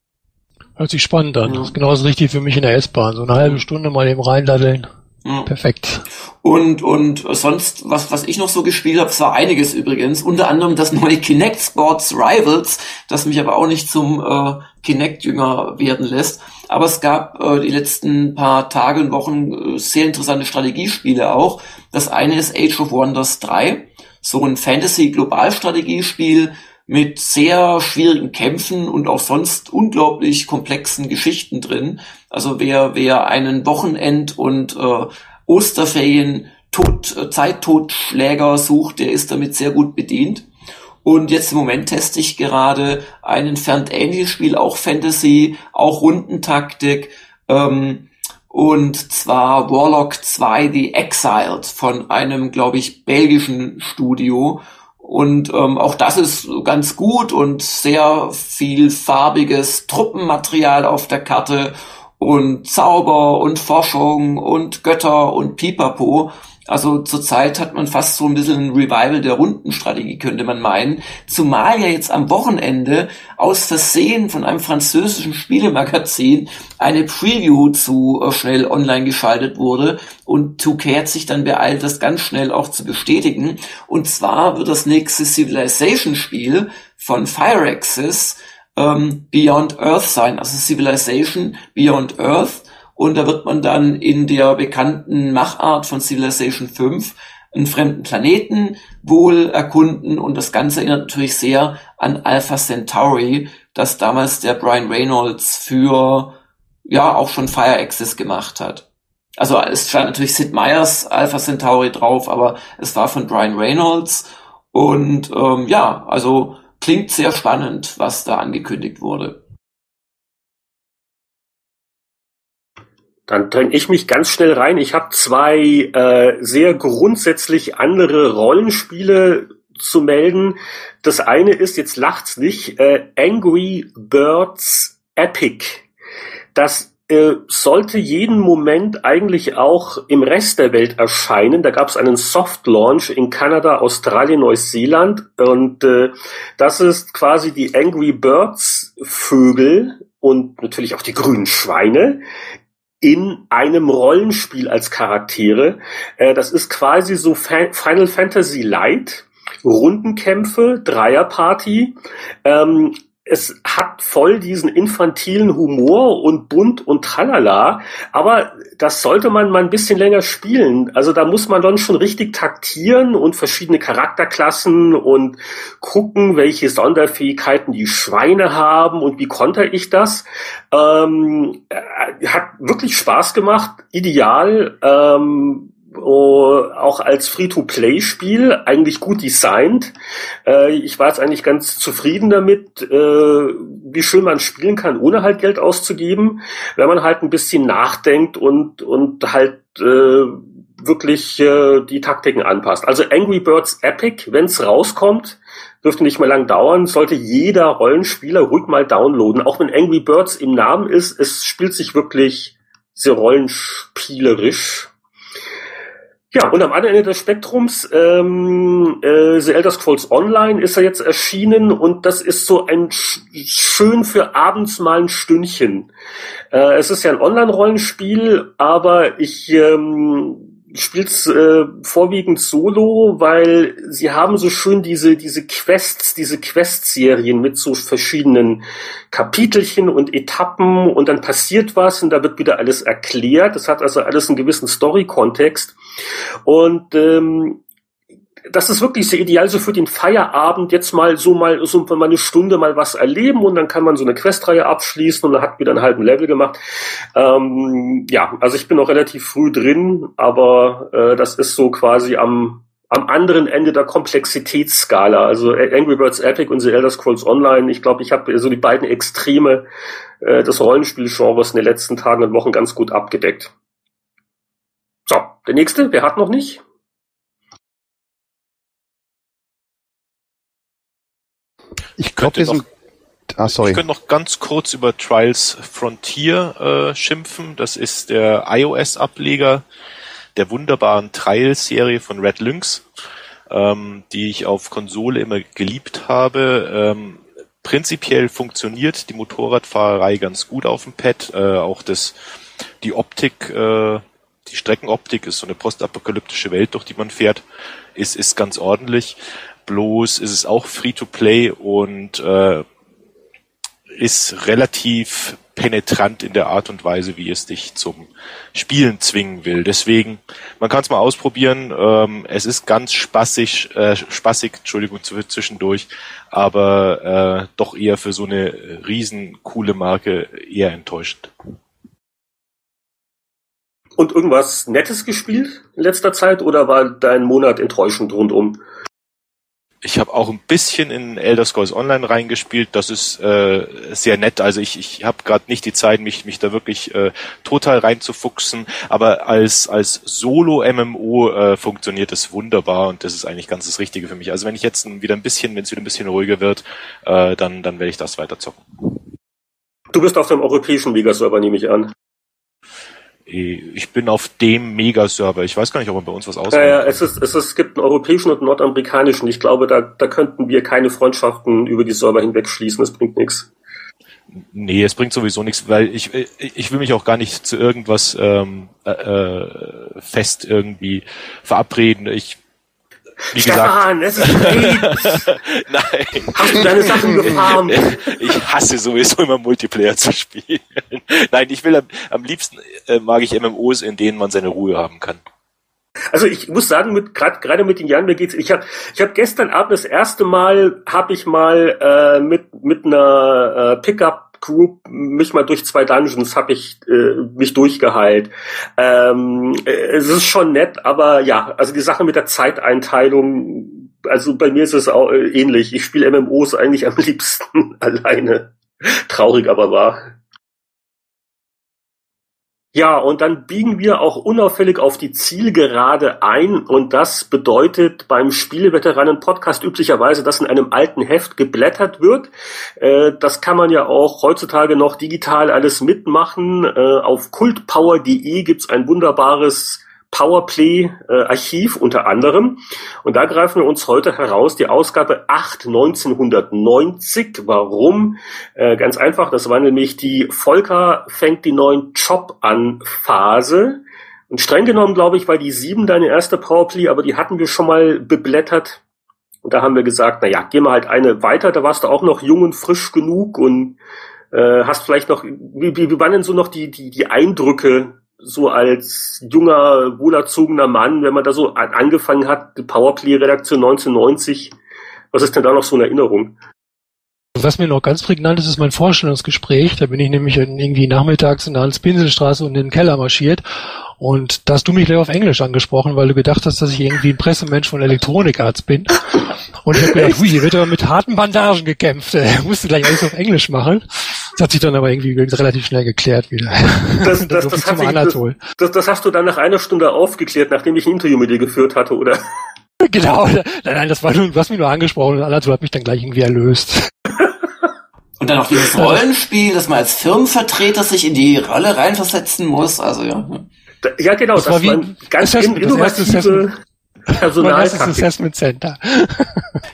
Hört sich spannend an. Ja. Das ist genauso richtig für mich in der S-Bahn. So eine halbe Stunde mal eben reindaddeln. Ja. Perfekt. Und, und sonst, was, was ich noch so gespielt habe, es war einiges übrigens. Unter anderem das neue Kinect Sports Rivals, das mich aber auch nicht zum äh, Kinect-Jünger werden lässt. Aber es gab äh, die letzten paar Tage und Wochen äh, sehr interessante Strategiespiele auch. Das eine ist Age of Wonders 3, so ein Fantasy-Globalstrategiespiel mit sehr schwierigen Kämpfen und auch sonst unglaublich komplexen Geschichten drin. Also wer, wer einen Wochenend- und äh, Osterferien Tod, äh, Zeittotschläger sucht, der ist damit sehr gut bedient. Und jetzt im Moment teste ich gerade ein entfernt ähnliches Spiel, auch Fantasy, auch Rundentaktik, ähm, und zwar Warlock 2 The Exiled von einem, glaube ich, belgischen Studio. Und ähm, auch das ist ganz gut und sehr viel farbiges Truppenmaterial auf der Karte und Zauber und Forschung und Götter und Pipapo. Also zurzeit hat man fast so ein bisschen ein Revival der Rundenstrategie, könnte man meinen. Zumal ja jetzt am Wochenende aus Versehen von einem französischen Spielemagazin eine Preview zu äh, schnell online geschaltet wurde und 2K hat sich dann beeilt, das ganz schnell auch zu bestätigen. Und zwar wird das nächste Civilization-Spiel von Fireaxis ähm, Beyond Earth sein, also Civilization Beyond Earth. Und da wird man dann in der bekannten Machart von Civilization 5 einen fremden Planeten wohl erkunden und das Ganze erinnert natürlich sehr an Alpha Centauri, das damals der Brian Reynolds für ja auch schon Fire Access gemacht hat. Also es stand natürlich Sid Meier's Alpha Centauri drauf, aber es war von Brian Reynolds und ähm, ja, also klingt sehr spannend, was da angekündigt wurde. Dann dränge ich mich ganz schnell rein. Ich habe zwei äh, sehr grundsätzlich andere Rollenspiele zu melden. Das eine ist, jetzt lacht's nicht, äh, Angry Birds Epic. Das sollte jeden Moment eigentlich auch im Rest der Welt erscheinen. Da gab es einen Soft Launch in Kanada, Australien, Neuseeland und äh, das ist quasi die Angry Birds Vögel und natürlich auch die grünen Schweine in einem Rollenspiel als Charaktere. Äh, das ist quasi so Fa Final Fantasy Light, Rundenkämpfe, Dreierparty. Ähm, es hat voll diesen infantilen Humor und bunt und tralala, aber das sollte man mal ein bisschen länger spielen. Also da muss man dann schon richtig taktieren und verschiedene Charakterklassen und gucken, welche Sonderfähigkeiten die Schweine haben und wie konter ich das. Ähm, äh, hat wirklich Spaß gemacht, ideal. Ähm, auch als Free-to-Play-Spiel eigentlich gut designt. Äh, ich war jetzt eigentlich ganz zufrieden damit, äh, wie schön man spielen kann, ohne halt Geld auszugeben, wenn man halt ein bisschen nachdenkt und, und halt äh, wirklich die Taktiken anpasst. Also Angry Birds Epic, wenn es rauskommt, dürfte nicht mehr lang dauern, sollte jeder Rollenspieler ruhig mal downloaden. Auch wenn Angry Birds im Namen ist, es spielt sich wirklich sehr rollenspielerisch ja, und am anderen Ende des Spektrums, ähm, äh, The Elder Scrolls Online ist er jetzt erschienen und das ist so ein sch schön für abends mal ein Stündchen. Äh, es ist ja ein Online-Rollenspiel, aber ich ähm, spielt's äh, vorwiegend solo, weil sie haben so schön diese diese Quests, diese Quest-Serien mit so verschiedenen Kapitelchen und Etappen und dann passiert was und da wird wieder alles erklärt. Das hat also alles einen gewissen Story-Kontext und ähm, das ist wirklich sehr ideal so für den Feierabend jetzt mal so mal so mal eine Stunde mal was erleben und dann kann man so eine Questreihe abschließen und dann hat wieder einen halben Level gemacht. Ähm, ja, also ich bin noch relativ früh drin, aber äh, das ist so quasi am am anderen Ende der Komplexitätsskala. Also Angry Birds Epic und The Elder Scrolls Online. Ich glaube, ich habe so die beiden Extreme äh, des Rollenspielgenres in den letzten Tagen und Wochen ganz gut abgedeckt. So, der nächste, wer hat noch nicht? Ich glaube, wir sind. Ah, sorry. Ich könnte noch ganz kurz über Trials Frontier äh, schimpfen. Das ist der iOS-Ableger der wunderbaren Trial-Serie von Red Lynx, ähm, die ich auf Konsole immer geliebt habe. Ähm, prinzipiell funktioniert die Motorradfahrerei ganz gut auf dem Pad. Äh, auch das, die Optik, äh, die Streckenoptik ist so eine postapokalyptische Welt, durch die man fährt, ist, ist ganz ordentlich. Bloß ist es auch Free-to-Play und äh, ist relativ penetrant in der Art und Weise, wie es dich zum Spielen zwingen will. Deswegen, man kann es mal ausprobieren. Ähm, es ist ganz spaßig, äh, spaßig, Entschuldigung, zwischendurch, aber äh, doch eher für so eine riesen coole Marke eher enttäuschend. Und irgendwas Nettes gespielt in letzter Zeit oder war dein Monat enttäuschend rundum? Ich habe auch ein bisschen in Elder Scrolls Online reingespielt. Das ist äh, sehr nett. Also ich, ich habe gerade nicht die Zeit, mich, mich da wirklich äh, total reinzufuchsen. Aber als, als Solo-MMO äh, funktioniert es wunderbar und das ist eigentlich ganz das Richtige für mich. Also wenn ich jetzt wieder ein bisschen, wenn es wieder ein bisschen ruhiger wird, äh, dann, dann werde ich das weiter zocken. Du bist auf dem europäischen Megaserver, nehme ich an. Ich bin auf dem Mega-Server. Ich weiß gar nicht, ob man bei uns was ausmacht. Ja, ja, es, ist, es, ist, es gibt einen europäischen und einen nordamerikanischen. Ich glaube, da, da könnten wir keine Freundschaften über die Server hinweg schließen. Das bringt nichts. Nee, es bringt sowieso nichts, weil ich, ich will mich auch gar nicht zu irgendwas ähm, äh, äh fest irgendwie verabreden. Ich wie Stefan, gesagt, es ist. <laughs> Nein. Hast du deine Sachen gefarmt? <laughs> Ich hasse sowieso immer Multiplayer zu spielen. Nein, ich will am, am liebsten äh, mag ich MMOs, in denen man seine Ruhe haben kann. Also ich muss sagen, mit gerade gerade mit den Jahren mir geht's. Ich habe ich habe gestern Abend das erste Mal habe ich mal äh, mit mit einer äh, Pickup Group mich mal durch zwei Dungeons habe ich äh, mich durchgeheilt. Ähm, äh, es ist schon nett, aber ja, also die Sache mit der Zeiteinteilung, also bei mir ist es auch äh, ähnlich. Ich spiele MMOs eigentlich am <laughs> liebsten alleine. Traurig aber wahr. Ja, und dann biegen wir auch unauffällig auf die Zielgerade ein und das bedeutet beim Spieleveteranen-Podcast üblicherweise, dass in einem alten Heft geblättert wird. Äh, das kann man ja auch heutzutage noch digital alles mitmachen. Äh, auf kultpower.de gibt's ein wunderbares Powerplay-Archiv unter anderem. Und da greifen wir uns heute heraus die Ausgabe 8 1990. Warum? Äh, ganz einfach, das war nämlich die Volker fängt die neuen Job an Phase. Und streng genommen, glaube ich, war die 7 deine erste Powerplay, aber die hatten wir schon mal beblättert. Und da haben wir gesagt, na ja, geh mal halt eine weiter, da warst du auch noch jung und frisch genug und äh, hast vielleicht noch, wie, wie, wie waren denn so noch die, die, die Eindrücke so als junger, wohlerzogener Mann, wenn man da so an, angefangen hat, die Powerplay-Redaktion 1990, was ist denn da noch so eine Erinnerung? Was mir noch ganz prägnant ist, ist mein Vorstellungsgespräch. Da bin ich nämlich irgendwie nachmittags in der Hans-Pinsel-Straße und in den Keller marschiert. Und da hast du mich gleich auf Englisch angesprochen, weil du gedacht hast, dass ich irgendwie ein Pressemensch von Elektronikarzt bin. Und ich habe gedacht, <laughs> hui, hier wird aber mit harten Bandagen gekämpft. Er musste gleich alles auf Englisch machen. Das hat sich dann aber irgendwie relativ schnell geklärt wieder. Das, das, <laughs> das, hat sich, das, das, hast du dann nach einer Stunde aufgeklärt, nachdem ich ein Interview mit dir geführt hatte, oder? <laughs> Genau, nein, nein, das war nur, du hast mich nur angesprochen und Anatol hat mich dann gleich irgendwie erlöst. <laughs> Und dann auch dieses Rollenspiel, dass man als Firmenvertreter sich in die Rolle reinversetzen muss, also ja. Ja, genau, das, das war wie ein ganz innovative Personaltaktik. Assessment Center. <laughs>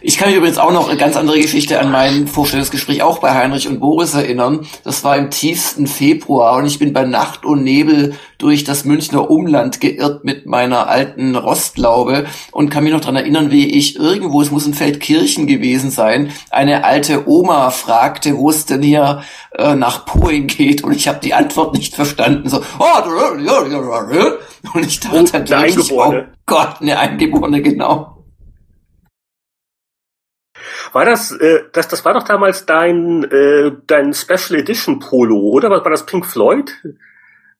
Ich kann mich übrigens auch noch eine ganz andere Geschichte an mein Vorstellungsgespräch auch bei Heinrich und Boris erinnern. Das war im tiefsten Februar und ich bin bei Nacht und Nebel durch das Münchner Umland geirrt mit meiner alten Rostlaube und kann mich noch dran erinnern, wie ich irgendwo, es muss in Feldkirchen gewesen sein, eine alte Oma fragte, wo es denn hier äh, nach Poing geht und ich habe die Antwort nicht verstanden. So, oh, und ich dachte oh, eine Eingeborene. oh Gott, eine Eingeborene, genau. War das, äh, das, das war doch damals dein, äh, dein Special Edition Polo, oder? War, war das Pink Floyd?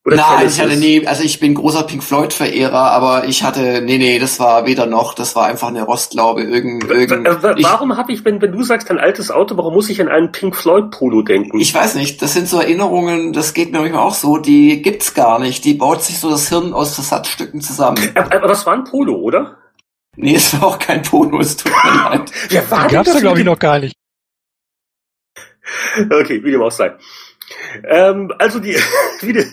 Oder Nein, ich hatte nie, also ich bin großer Pink Floyd Verehrer, aber ich hatte, nee, nee, das war weder noch, das war einfach eine Rostlaube, irgend, irgend Warum habe ich, wenn, wenn du sagst, ein altes Auto, warum muss ich an einen Pink Floyd Polo denken? Ich weiß nicht, das sind so Erinnerungen, das geht mir manchmal auch so, die gibt's gar nicht, die baut sich so das Hirn aus Versatzstücken zusammen. Aber, aber das war ein Polo, oder? Nee, es war auch kein Polo, es tut mir <laughs> leid. Ja, war den gab's da glaube ich noch gar nicht. Okay, wie dem auch sei. Ähm, also die, <laughs> wie die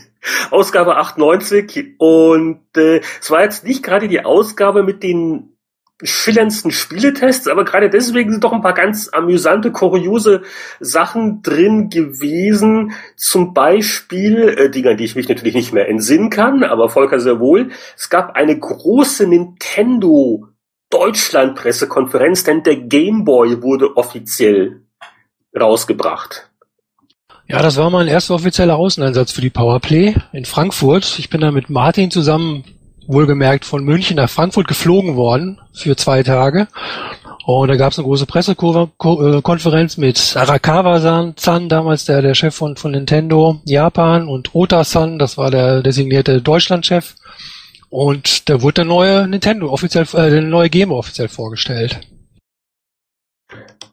Ausgabe 98 und äh, es war jetzt nicht gerade die Ausgabe mit den schillerndsten Spieletests, aber gerade deswegen sind doch ein paar ganz amüsante, kuriose Sachen drin gewesen. Zum Beispiel, äh, Dinge, an die ich mich natürlich nicht mehr entsinnen kann, aber Volker sehr wohl. Es gab eine große Nintendo Deutschland Pressekonferenz, denn der Game Boy wurde offiziell rausgebracht. Ja, das war mein erster offizieller Außeneinsatz für die Powerplay in Frankfurt. Ich bin da mit Martin zusammen, wohlgemerkt von München nach Frankfurt geflogen worden für zwei Tage. Und da gab es eine große Pressekonferenz mit Arakawa-san, damals der, der Chef von, von Nintendo Japan, und Ota-san, das war der designierte Deutschlandchef. Und da wurde der neue Nintendo offiziell, äh, der neue Game offiziell vorgestellt.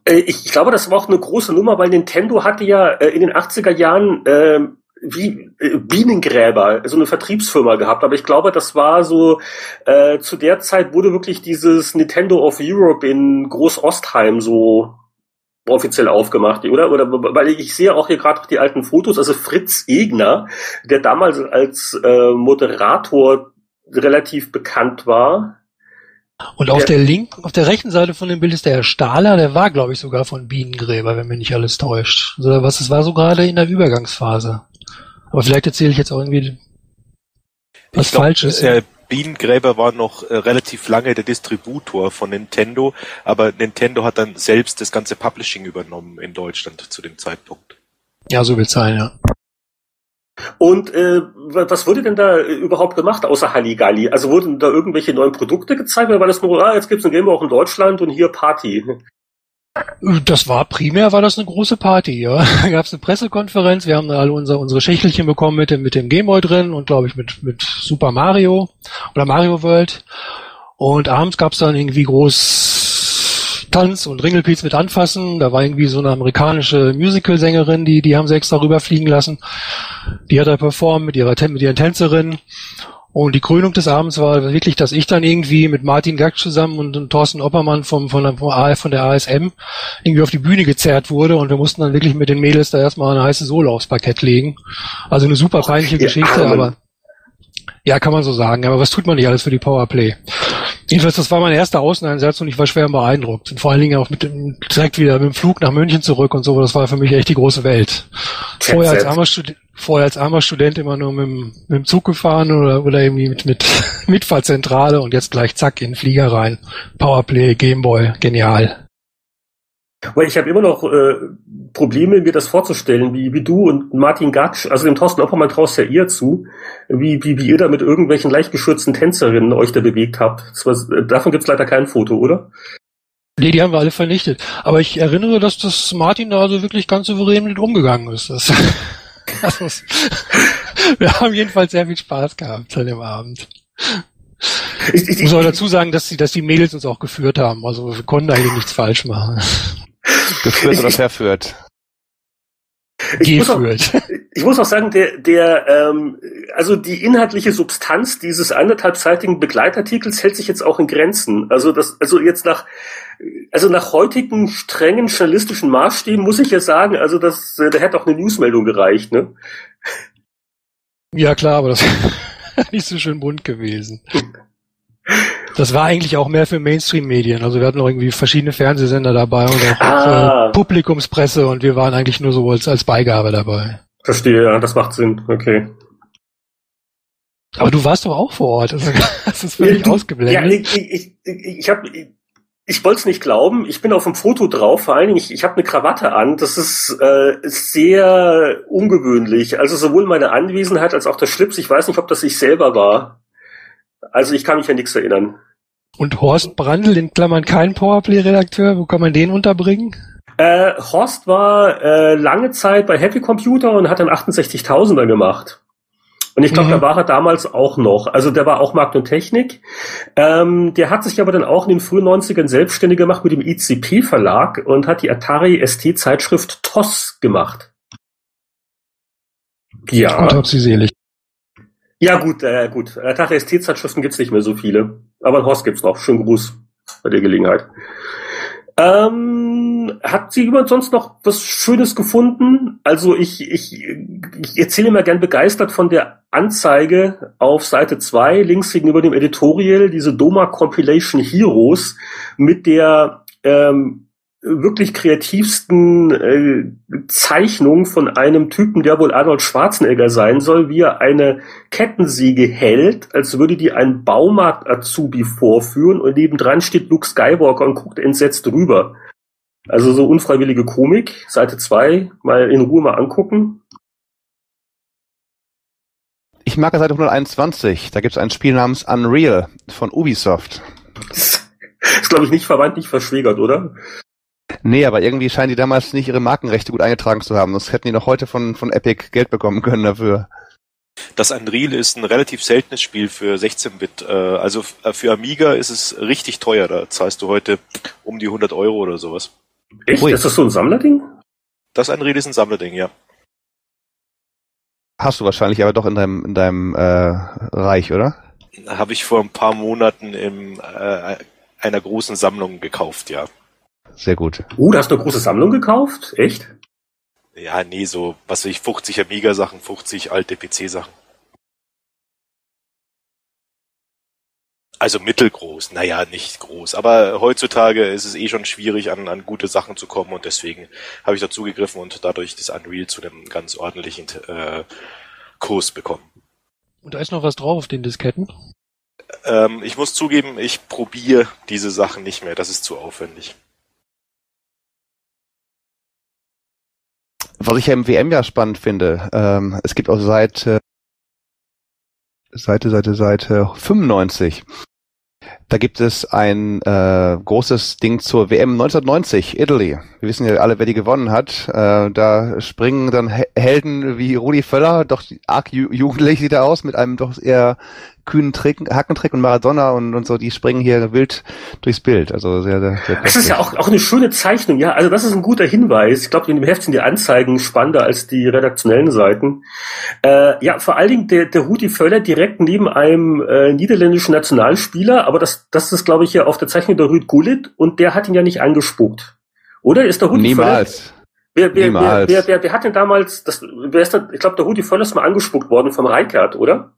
Äh, ich glaube, das war auch eine große Nummer, weil Nintendo hatte ja äh, in den 80er Jahren äh, wie Bienengräber, so eine Vertriebsfirma gehabt. Aber ich glaube, das war so, äh, zu der Zeit wurde wirklich dieses Nintendo of Europe in Großostheim so offiziell aufgemacht, oder? Oder weil ich sehe auch hier gerade die alten Fotos, also Fritz Egner, der damals als äh, Moderator relativ bekannt war, und auf der, der linken, auf der rechten Seite von dem Bild ist der Herr Stahler, der war, glaube ich, sogar von Bienengräber, wenn mich nicht alles täuscht. Also was, es war so gerade in der Übergangsphase. Aber vielleicht erzähle ich jetzt auch irgendwie was glaub, Falsches. Der Bienengräber war noch äh, relativ lange der Distributor von Nintendo, aber Nintendo hat dann selbst das ganze Publishing übernommen in Deutschland zu dem Zeitpunkt. Ja, so wird's sein, ja. Und äh, was wurde denn da äh, überhaupt gemacht außer Halligalli? Also wurden da irgendwelche neuen Produkte gezeigt oder war das nur, ah, jetzt gibt's ein Game auch in Deutschland und hier Party? Das war primär war das eine große Party, ja. <laughs> Da gab's eine Pressekonferenz, wir haben da alle unser, unsere Schächelchen bekommen mit dem, mit dem Gameboy drin und glaube ich mit, mit Super Mario oder Mario World. Und abends gab's dann irgendwie groß Tanz und Ringelpiez mit anfassen. Da war irgendwie so eine amerikanische Musical-Sängerin, die, die haben sie extra rüberfliegen lassen. Die hat er performt mit ihrer, mit ihren Tänzerinnen. Und die Krönung des Abends war wirklich, dass ich dann irgendwie mit Martin Gack zusammen und, und Thorsten Oppermann vom, von, der, von der ASM irgendwie auf die Bühne gezerrt wurde und wir mussten dann wirklich mit den Mädels da erstmal eine heiße Sohle aufs Parkett legen. Also eine super peinliche Geschichte, aber ja, kann man so sagen. Aber was tut man nicht alles für die Powerplay? Jedenfalls, das war mein erster Außeneinsatz und ich war schwer beeindruckt. Und vor allen Dingen auch mit dem, direkt wieder mit dem Flug nach München zurück und so, das war für mich echt die große Welt. Vorher als armer Student, vorher als armer Student immer nur mit dem, mit dem Zug gefahren oder, oder irgendwie mit, mit <laughs> Mitfahrzentrale und jetzt gleich zack in den Flieger rein. Powerplay, Gameboy, genial. Weil ich habe immer noch äh, Probleme, mir das vorzustellen, wie, wie du und Martin Gatsch, also dem Thorsten Oppermann traust ja eher zu, wie, wie, wie ihr da mit irgendwelchen leicht geschürzten Tänzerinnen euch da bewegt habt. Was, äh, davon gibt's leider kein Foto, oder? Nee, die haben wir alle vernichtet. Aber ich erinnere, dass das Martin da also wirklich ganz souverän mit umgegangen ist. Das, <laughs> das ist <laughs> wir haben jedenfalls sehr viel Spaß gehabt an dem Abend. Ich, ich, ich muss auch dazu sagen, dass die, dass die Mädels uns auch geführt haben. Also wir konnten eigentlich nichts falsch machen. Geführt oder verführt? Ich muss, auch, <laughs> ich muss auch sagen, der, der, ähm, also die inhaltliche Substanz dieses anderthalbseitigen Begleitartikels hält sich jetzt auch in Grenzen. Also das, also jetzt nach, also nach heutigen strengen journalistischen Maßstäben muss ich ja sagen, also das, da hätte auch eine Newsmeldung gereicht, ne? Ja klar, aber das <laughs> ist nicht so schön bunt gewesen. <laughs> Das war eigentlich auch mehr für Mainstream-Medien. Also wir hatten auch irgendwie verschiedene Fernsehsender dabei und auch ah. Publikumspresse und wir waren eigentlich nur so als, als Beigabe dabei. Verstehe, ja, das macht Sinn, okay. Aber du warst doch auch vor Ort. Also, <laughs> das ist völlig ja, ausgeblendet. Ja, ich, ich, ich, ich habe ich wollte es nicht glauben. Ich bin auf dem Foto drauf. Vor allen Dingen, ich, ich habe eine Krawatte an. Das ist äh, sehr ungewöhnlich. Also sowohl meine Anwesenheit als auch der Schlips. Ich weiß nicht, ob das ich selber war. Also ich kann mich an nichts erinnern. Und Horst Brandl, in Klammern kein Powerplay-Redakteur, wo kann man den unterbringen? Äh, Horst war äh, lange Zeit bei Happy Computer und hat dann 68.000er gemacht. Und ich glaube, mhm. da war er damals auch noch. Also der war auch Markt und Technik. Ähm, der hat sich aber dann auch in den frühen 90ern selbstständig gemacht mit dem ICP-Verlag und hat die Atari ST-Zeitschrift TOS gemacht. Ja. Und hab sie selig. Ja, gut, äh, gut. Atari ST-Zeitschriften gibt's nicht mehr so viele. Aber ein Horst gibt's noch. Schönen Gruß bei der Gelegenheit. Ähm, hat sie jemand sonst noch was Schönes gefunden? Also ich, ich, ich erzähle immer gern begeistert von der Anzeige auf Seite 2, links gegenüber dem Editorial, diese Doma Compilation Heroes mit der ähm, wirklich kreativsten äh, Zeichnung von einem Typen, der wohl Arnold Schwarzenegger sein soll, wie er eine Kettensäge hält, als würde die ein Baumarkt-Azubi vorführen und nebendran steht Luke Skywalker und guckt entsetzt rüber. Also so unfreiwillige Komik, Seite 2, mal in Ruhe mal angucken. Ich mag Seite 121, da gibt es ein Spiel namens Unreal von Ubisoft. <laughs> ist, glaube ich, nicht verwandt, nicht verschwägert, oder? Nee, aber irgendwie scheinen die damals nicht ihre Markenrechte gut eingetragen zu haben. Das hätten die noch heute von, von Epic Geld bekommen können dafür. Das Unreal ist ein relativ seltenes Spiel für 16-Bit. Äh, also äh, für Amiga ist es richtig teuer. Da zahlst du heute um die 100 Euro oder sowas. Echt? Ui. Ist das so ein Sammlerding? Das Unreal ist ein Sammlerding, ja. Hast du wahrscheinlich aber doch in deinem, in deinem äh, Reich, oder? Habe ich vor ein paar Monaten in äh, einer großen Sammlung gekauft, ja. Sehr gut. Uh, da hast du eine große Sammlung gekauft? Echt? Ja, nee, so, was weiß ich, 50 Amiga-Sachen, 50 alte PC-Sachen. Also mittelgroß, naja, nicht groß. Aber heutzutage ist es eh schon schwierig, an, an gute Sachen zu kommen und deswegen habe ich dazu gegriffen und dadurch das Unreal zu einem ganz ordentlichen äh, Kurs bekommen. Und da ist noch was drauf auf den Disketten? Ähm, ich muss zugeben, ich probiere diese Sachen nicht mehr. Das ist zu aufwendig. Was ich ja im WM ja spannend finde, ähm, es gibt auch äh, Seite, Seite, Seite 95 da gibt es ein äh, großes Ding zur WM 1990, Italy. Wir wissen ja alle, wer die gewonnen hat. Äh, da springen dann Helden wie Rudi Völler, doch arg jugendlich sieht er aus, mit einem doch eher kühnen Trick, Hackentrick und Maradona und, und so, die springen hier wild durchs Bild. Also sehr, sehr, sehr Das ist ja auch, auch eine schöne Zeichnung, ja. Also das ist ein guter Hinweis. Ich glaube, in dem Heft sind die Anzeigen spannender als die redaktionellen Seiten. Äh, ja, vor allen Dingen der, der Rudi Völler direkt neben einem äh, niederländischen Nationalspieler, aber das, das ist, glaube ich, hier auf der Zeichnung der Rüd Gullit und der hat ihn ja nicht angespuckt. Oder? Ist der Rudi Niemals. Völler? Wer, wer, Niemals. Wer, wer, wer, wer hat denn damals, das, wer ist da, ich glaube, der Rudi Völler ist mal angespuckt worden vom Reikert, oder?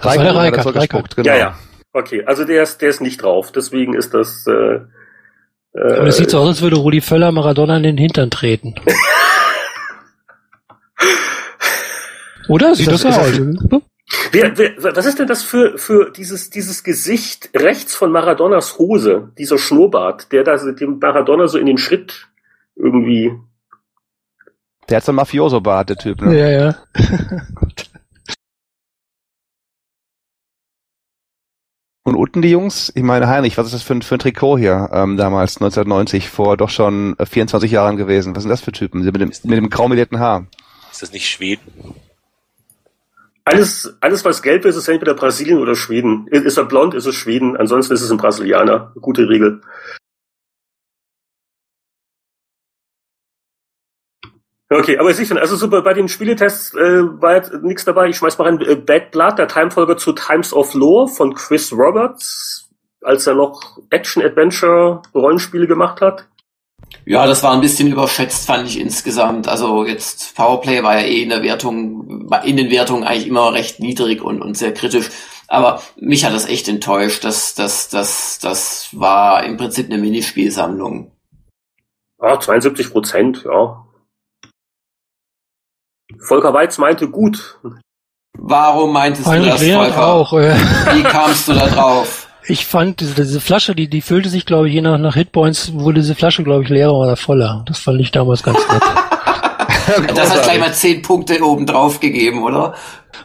Reikert, Reikert, Reikert. Genau. Ja, ja. Okay, also der ist, der ist nicht drauf. Deswegen ist das. Äh, äh, Aber es sieht so aus, als würde Rudi Völler Maradona in den Hintern treten. <laughs> Oder? Sieht das, das so aus? Wer, wer, was ist denn das für, für dieses, dieses Gesicht rechts von Maradonas Hose, dieser Schnurrbart, der da dem Maradona so in den Schritt irgendwie. Der hat so ein Mafioso-Bart, der Typ, ne? Ja, ja. <laughs> Und unten die Jungs, ich meine, Heinrich, was ist das für ein, für ein Trikot hier ähm, damals, 1990, vor doch schon 24 Jahren gewesen? Was sind das für Typen? Mit dem, mit dem graumelierten Haar. Ist das nicht Schweden? Alles, alles was gelb ist, ist entweder Brasilien oder Schweden. Ist er blond, ist es Schweden. Ansonsten ist es ein Brasilianer. Gute Regel. Okay, aber sicher, also so bei, bei den Spieletests äh, war jetzt nichts dabei. Ich schmeiß mal rein, äh, Bad Blood, der Timefolger zu Times of Lore von Chris Roberts, als er noch Action-Adventure-Rollenspiele gemacht hat. Ja, das war ein bisschen überschätzt, fand ich insgesamt. Also jetzt Powerplay war ja eh in der Wertung, in den Wertungen eigentlich immer recht niedrig und, und sehr kritisch. Aber mich hat das echt enttäuscht. Das, das, das, das war im Prinzip eine Minispielsammlung. Ja, 72 Prozent, ja. Volker Weiz meinte gut. Warum meintest Heinrich du das, Volker? Auch, äh. Wie kamst du da drauf? Ich fand diese, diese Flasche, die, die füllte sich, glaube ich, je nach, nach Hitpoints wurde diese Flasche, glaube ich, leerer oder voller. Das fand ich damals ganz nett. <laughs> das hat gleich mal zehn Punkte oben drauf gegeben, oder?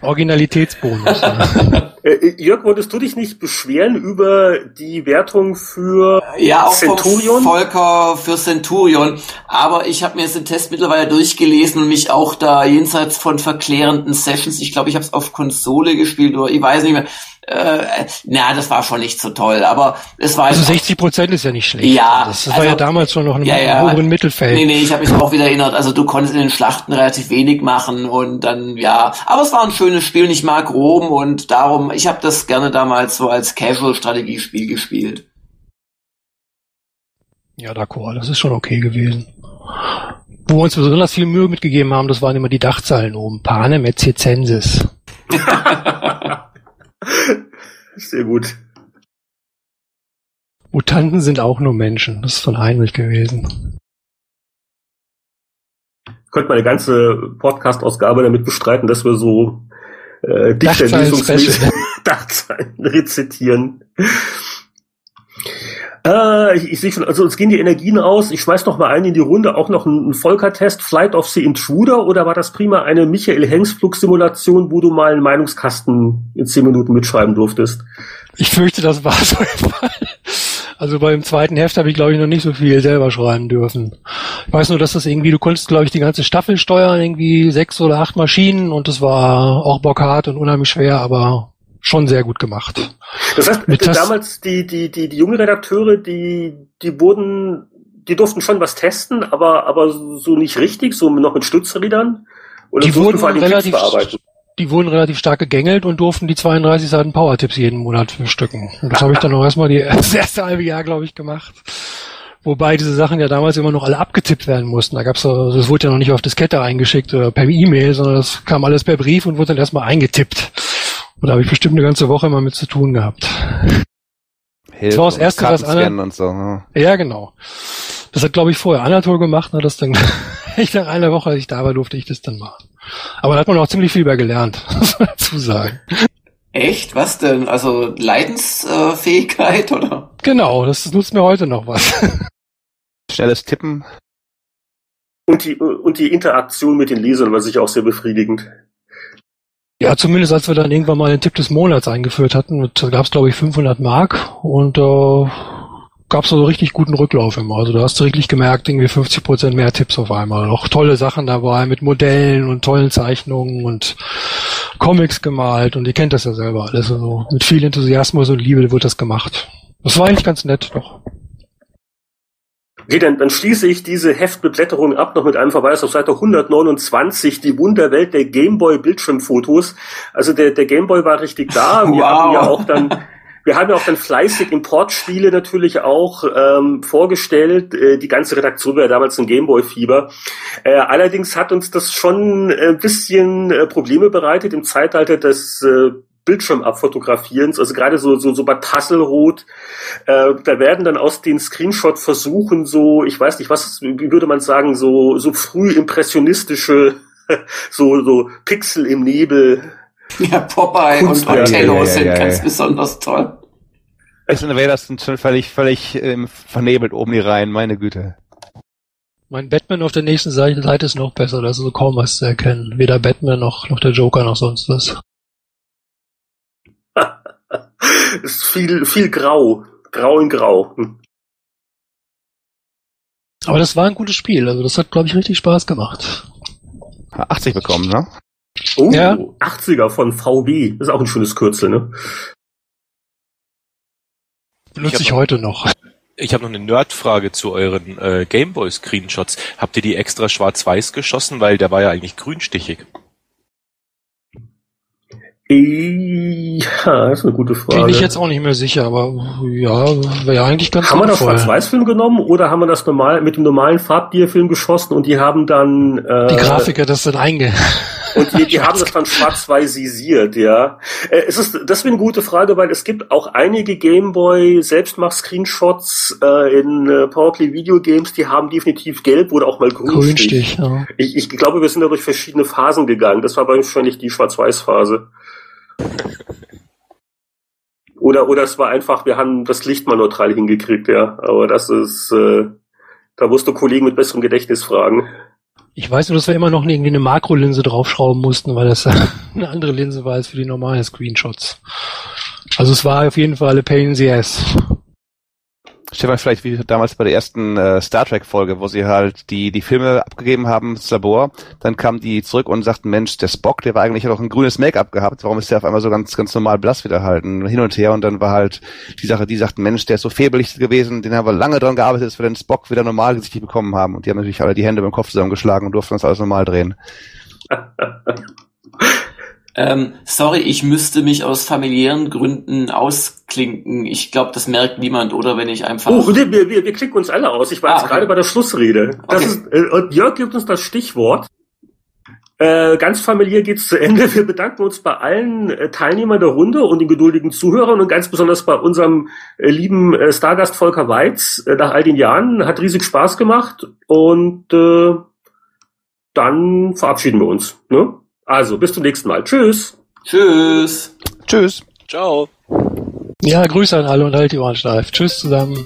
Originalitätsbonus. ja. <laughs> Äh, Jörg, wolltest du dich nicht beschweren über die Wertung für ja, auch Centurion? Volker für Centurion. Aber ich habe mir jetzt den Test mittlerweile durchgelesen und mich auch da jenseits von verklärenden Sessions, ich glaube, ich habe es auf Konsole gespielt oder ich weiß nicht mehr, äh, na, das war schon nicht so toll, aber es war also 60 Prozent ist ja nicht schlecht. Ja, das, das also, war ja also damals schon noch im ja, ja, oberen Mittelfeld. Nee, nee, ich habe mich auch wieder erinnert. Also du konntest in den Schlachten relativ wenig machen und dann ja, aber es war ein schönes Spiel und ich mag Rom und darum, ich habe das gerne damals so als Casual-Strategiespiel gespielt. Ja, d'accord, das ist schon okay gewesen. Wo wir uns besonders viel Mühe mitgegeben haben, das waren immer die Dachzeilen oben. Panem et circensis. <laughs> Sehr gut. Mutanten sind auch nur Menschen. Das ist von Heinrich gewesen. Könnte meine ganze Podcast-Ausgabe damit bestreiten, dass wir so äh, Dichterlesungsmäßig <laughs> Dachzeilen rezitieren. Äh, ich, ich sehe schon, also uns gehen die Energien aus. Ich schmeiß noch mal ein in die Runde, auch noch ein, ein Volker-Test, Flight of the Intruder, oder war das prima eine Michael Hengsflug-Simulation, wo du mal einen Meinungskasten in zehn Minuten mitschreiben durftest? Ich fürchte, das war so im Fall. Also beim zweiten Heft habe ich, glaube ich, noch nicht so viel selber schreiben dürfen. Ich weiß nur, dass das irgendwie, du konntest, glaube ich, die ganze Staffel steuern, irgendwie sechs oder acht Maschinen und das war auch bockhart und unheimlich schwer, aber schon sehr gut gemacht. Das heißt, Mit damals die, die, die, die jungen Redakteure, die, die wurden, die durften schon was testen, aber, aber so nicht richtig, so noch mit Stützrädern. Und die wurden relativ, die wurden relativ stark gegängelt und durften die 32 Seiten Power-Tipps jeden Monat bestücken. Und das habe ich dann auch erstmal die, <laughs> das erste halbe Jahr, glaube ich, gemacht. Wobei diese Sachen ja damals immer noch alle abgetippt werden mussten. Da gab's so, das wurde ja noch nicht auf Diskette eingeschickt oder per E-Mail, sondern das kam alles per Brief und wurde dann erstmal eingetippt. Und da habe ich bestimmt eine ganze Woche immer mit zu tun gehabt. Hilfe das war das erste, was und so. Ja. ja, genau. Das hat, glaube ich, vorher Anatol gemacht, und das dann <laughs> ich nach einer Woche, als ich da war, durfte ich das dann machen. Aber da hat man auch ziemlich viel bei gelernt, <laughs> muss man dazu sagen. Echt? Was denn? Also Leidensfähigkeit oder? Genau, das nutzt mir heute noch was. <laughs> Schnelles Tippen. Und die, und die Interaktion mit den Lesern war sicher auch sehr befriedigend. Ja, zumindest als wir dann irgendwann mal den Tipp des Monats eingeführt hatten, da gab es glaube ich 500 Mark und äh, gab es so richtig guten Rücklauf immer. Also da hast du richtig gemerkt, irgendwie 50 Prozent mehr Tipps auf einmal. Auch tolle Sachen dabei mit Modellen und tollen Zeichnungen und Comics gemalt und ihr kennt das ja selber alles. Also mit viel Enthusiasmus und Liebe wird das gemacht. Das war eigentlich ganz nett, doch. Okay, dann, dann schließe ich diese Heftbeblätterung ab noch mit einem Verweis auf Seite 129, die Wunderwelt der Gameboy Bildschirmfotos. Also der, der Gameboy war richtig da. Wir wow. haben ja auch dann <laughs> wir haben ja auch dann fleißig Importspiele natürlich auch ähm, vorgestellt. Äh, die ganze Redaktion war ja damals ein Gameboy-Fieber. Äh, allerdings hat uns das schon ein bisschen äh, Probleme bereitet im Zeitalter des äh, Bildschirm abfotografierens, also gerade so, so, so bei Tasselrot, äh, da werden dann aus den Screenshot-Versuchen so, ich weiß nicht, was, wie würde man sagen, so, so früh impressionistische, <laughs> so, so Pixel im Nebel. Ja, Popeye und Othello sind ganz besonders toll. Es wäre das schon völlig, völlig ähm, vernebelt oben die Reihen, meine Güte. Mein Batman auf der nächsten Seite ist noch besser, da ist so kaum was zu erkennen. Weder Batman noch, noch der Joker noch sonst was. <laughs> ist viel, viel grau. Grau in grau. Hm. Aber das war ein gutes Spiel, also das hat, glaube ich, richtig Spaß gemacht. 80 bekommen, ne? Oh, ja. 80er von VW. Das ist auch ein schönes Kürzel, ne? Benutze ich, ich heute noch. Ich habe noch eine Nerdfrage zu euren äh, Gameboy-Screenshots. Habt ihr die extra schwarz-weiß geschossen? Weil der war ja eigentlich grünstichig. Ja, das ist eine gute Frage. Bin ich jetzt auch nicht mehr sicher, aber ja, wäre ja eigentlich ganz Haben wir das Schwarz-Weiß-Film genommen oder haben wir das normal mit dem normalen Farbbierfilm geschossen und die haben dann äh, die Grafiker das dann einge und die, <laughs> die haben das dann schwarz-weißisiert, ja. Äh, es ist deswegen eine gute Frage, weil es gibt auch einige Gameboy Selbstmach-Screenshots äh, in äh, Powerplay Video Games, die haben definitiv gelb oder auch mal grünstich. grünstich ja. ich, ich glaube, wir sind da durch verschiedene Phasen gegangen. Das war wahrscheinlich die Schwarz-Weiß-Phase. Oder, oder es war einfach, wir haben das Licht mal neutral hingekriegt, ja. Aber das ist, äh, da musst du Kollegen mit besserem Gedächtnis fragen. Ich weiß nur, dass wir immer noch irgendwie eine Makrolinse draufschrauben mussten, weil das <laughs> eine andere Linse war als für die normalen Screenshots. Also es war auf jeden Fall eine Pain in the Ass. Stefan, vielleicht wie damals bei der ersten äh, Star Trek Folge, wo sie halt die die Filme abgegeben haben ins Labor, dann kamen die zurück und sagten, Mensch, der Spock, der war eigentlich noch ein grünes Make-up gehabt, warum ist der auf einmal so ganz ganz normal blass wieder halten hin und her. Und dann war halt die Sache, die sagten, Mensch, der ist so febelig gewesen, den haben wir lange dran gearbeitet, dass wir den Spock wieder normal gesichtig bekommen haben. Und die haben natürlich alle die Hände beim Kopf zusammengeschlagen und durften das alles normal drehen. <laughs> Ähm, sorry, ich müsste mich aus familiären Gründen ausklinken. Ich glaube, das merkt niemand, oder wenn ich einfach. Oh, wir, wir, wir klicken uns alle aus. Ich war ah, jetzt okay. gerade bei der Schlussrede. Okay. ist, äh, und Jörg gibt uns das Stichwort. Äh, ganz familiär geht's zu Ende. Wir bedanken uns bei allen äh, Teilnehmern der Runde und den geduldigen Zuhörern und ganz besonders bei unserem äh, lieben äh, Stargast Volker Weiz äh, nach all den Jahren. Hat riesig Spaß gemacht und äh, dann verabschieden wir uns. Ne? Also, bis zum nächsten Mal. Tschüss. Tschüss. Tschüss. Ciao. Ja, Grüße an alle und halt die Ohren steif. Tschüss zusammen.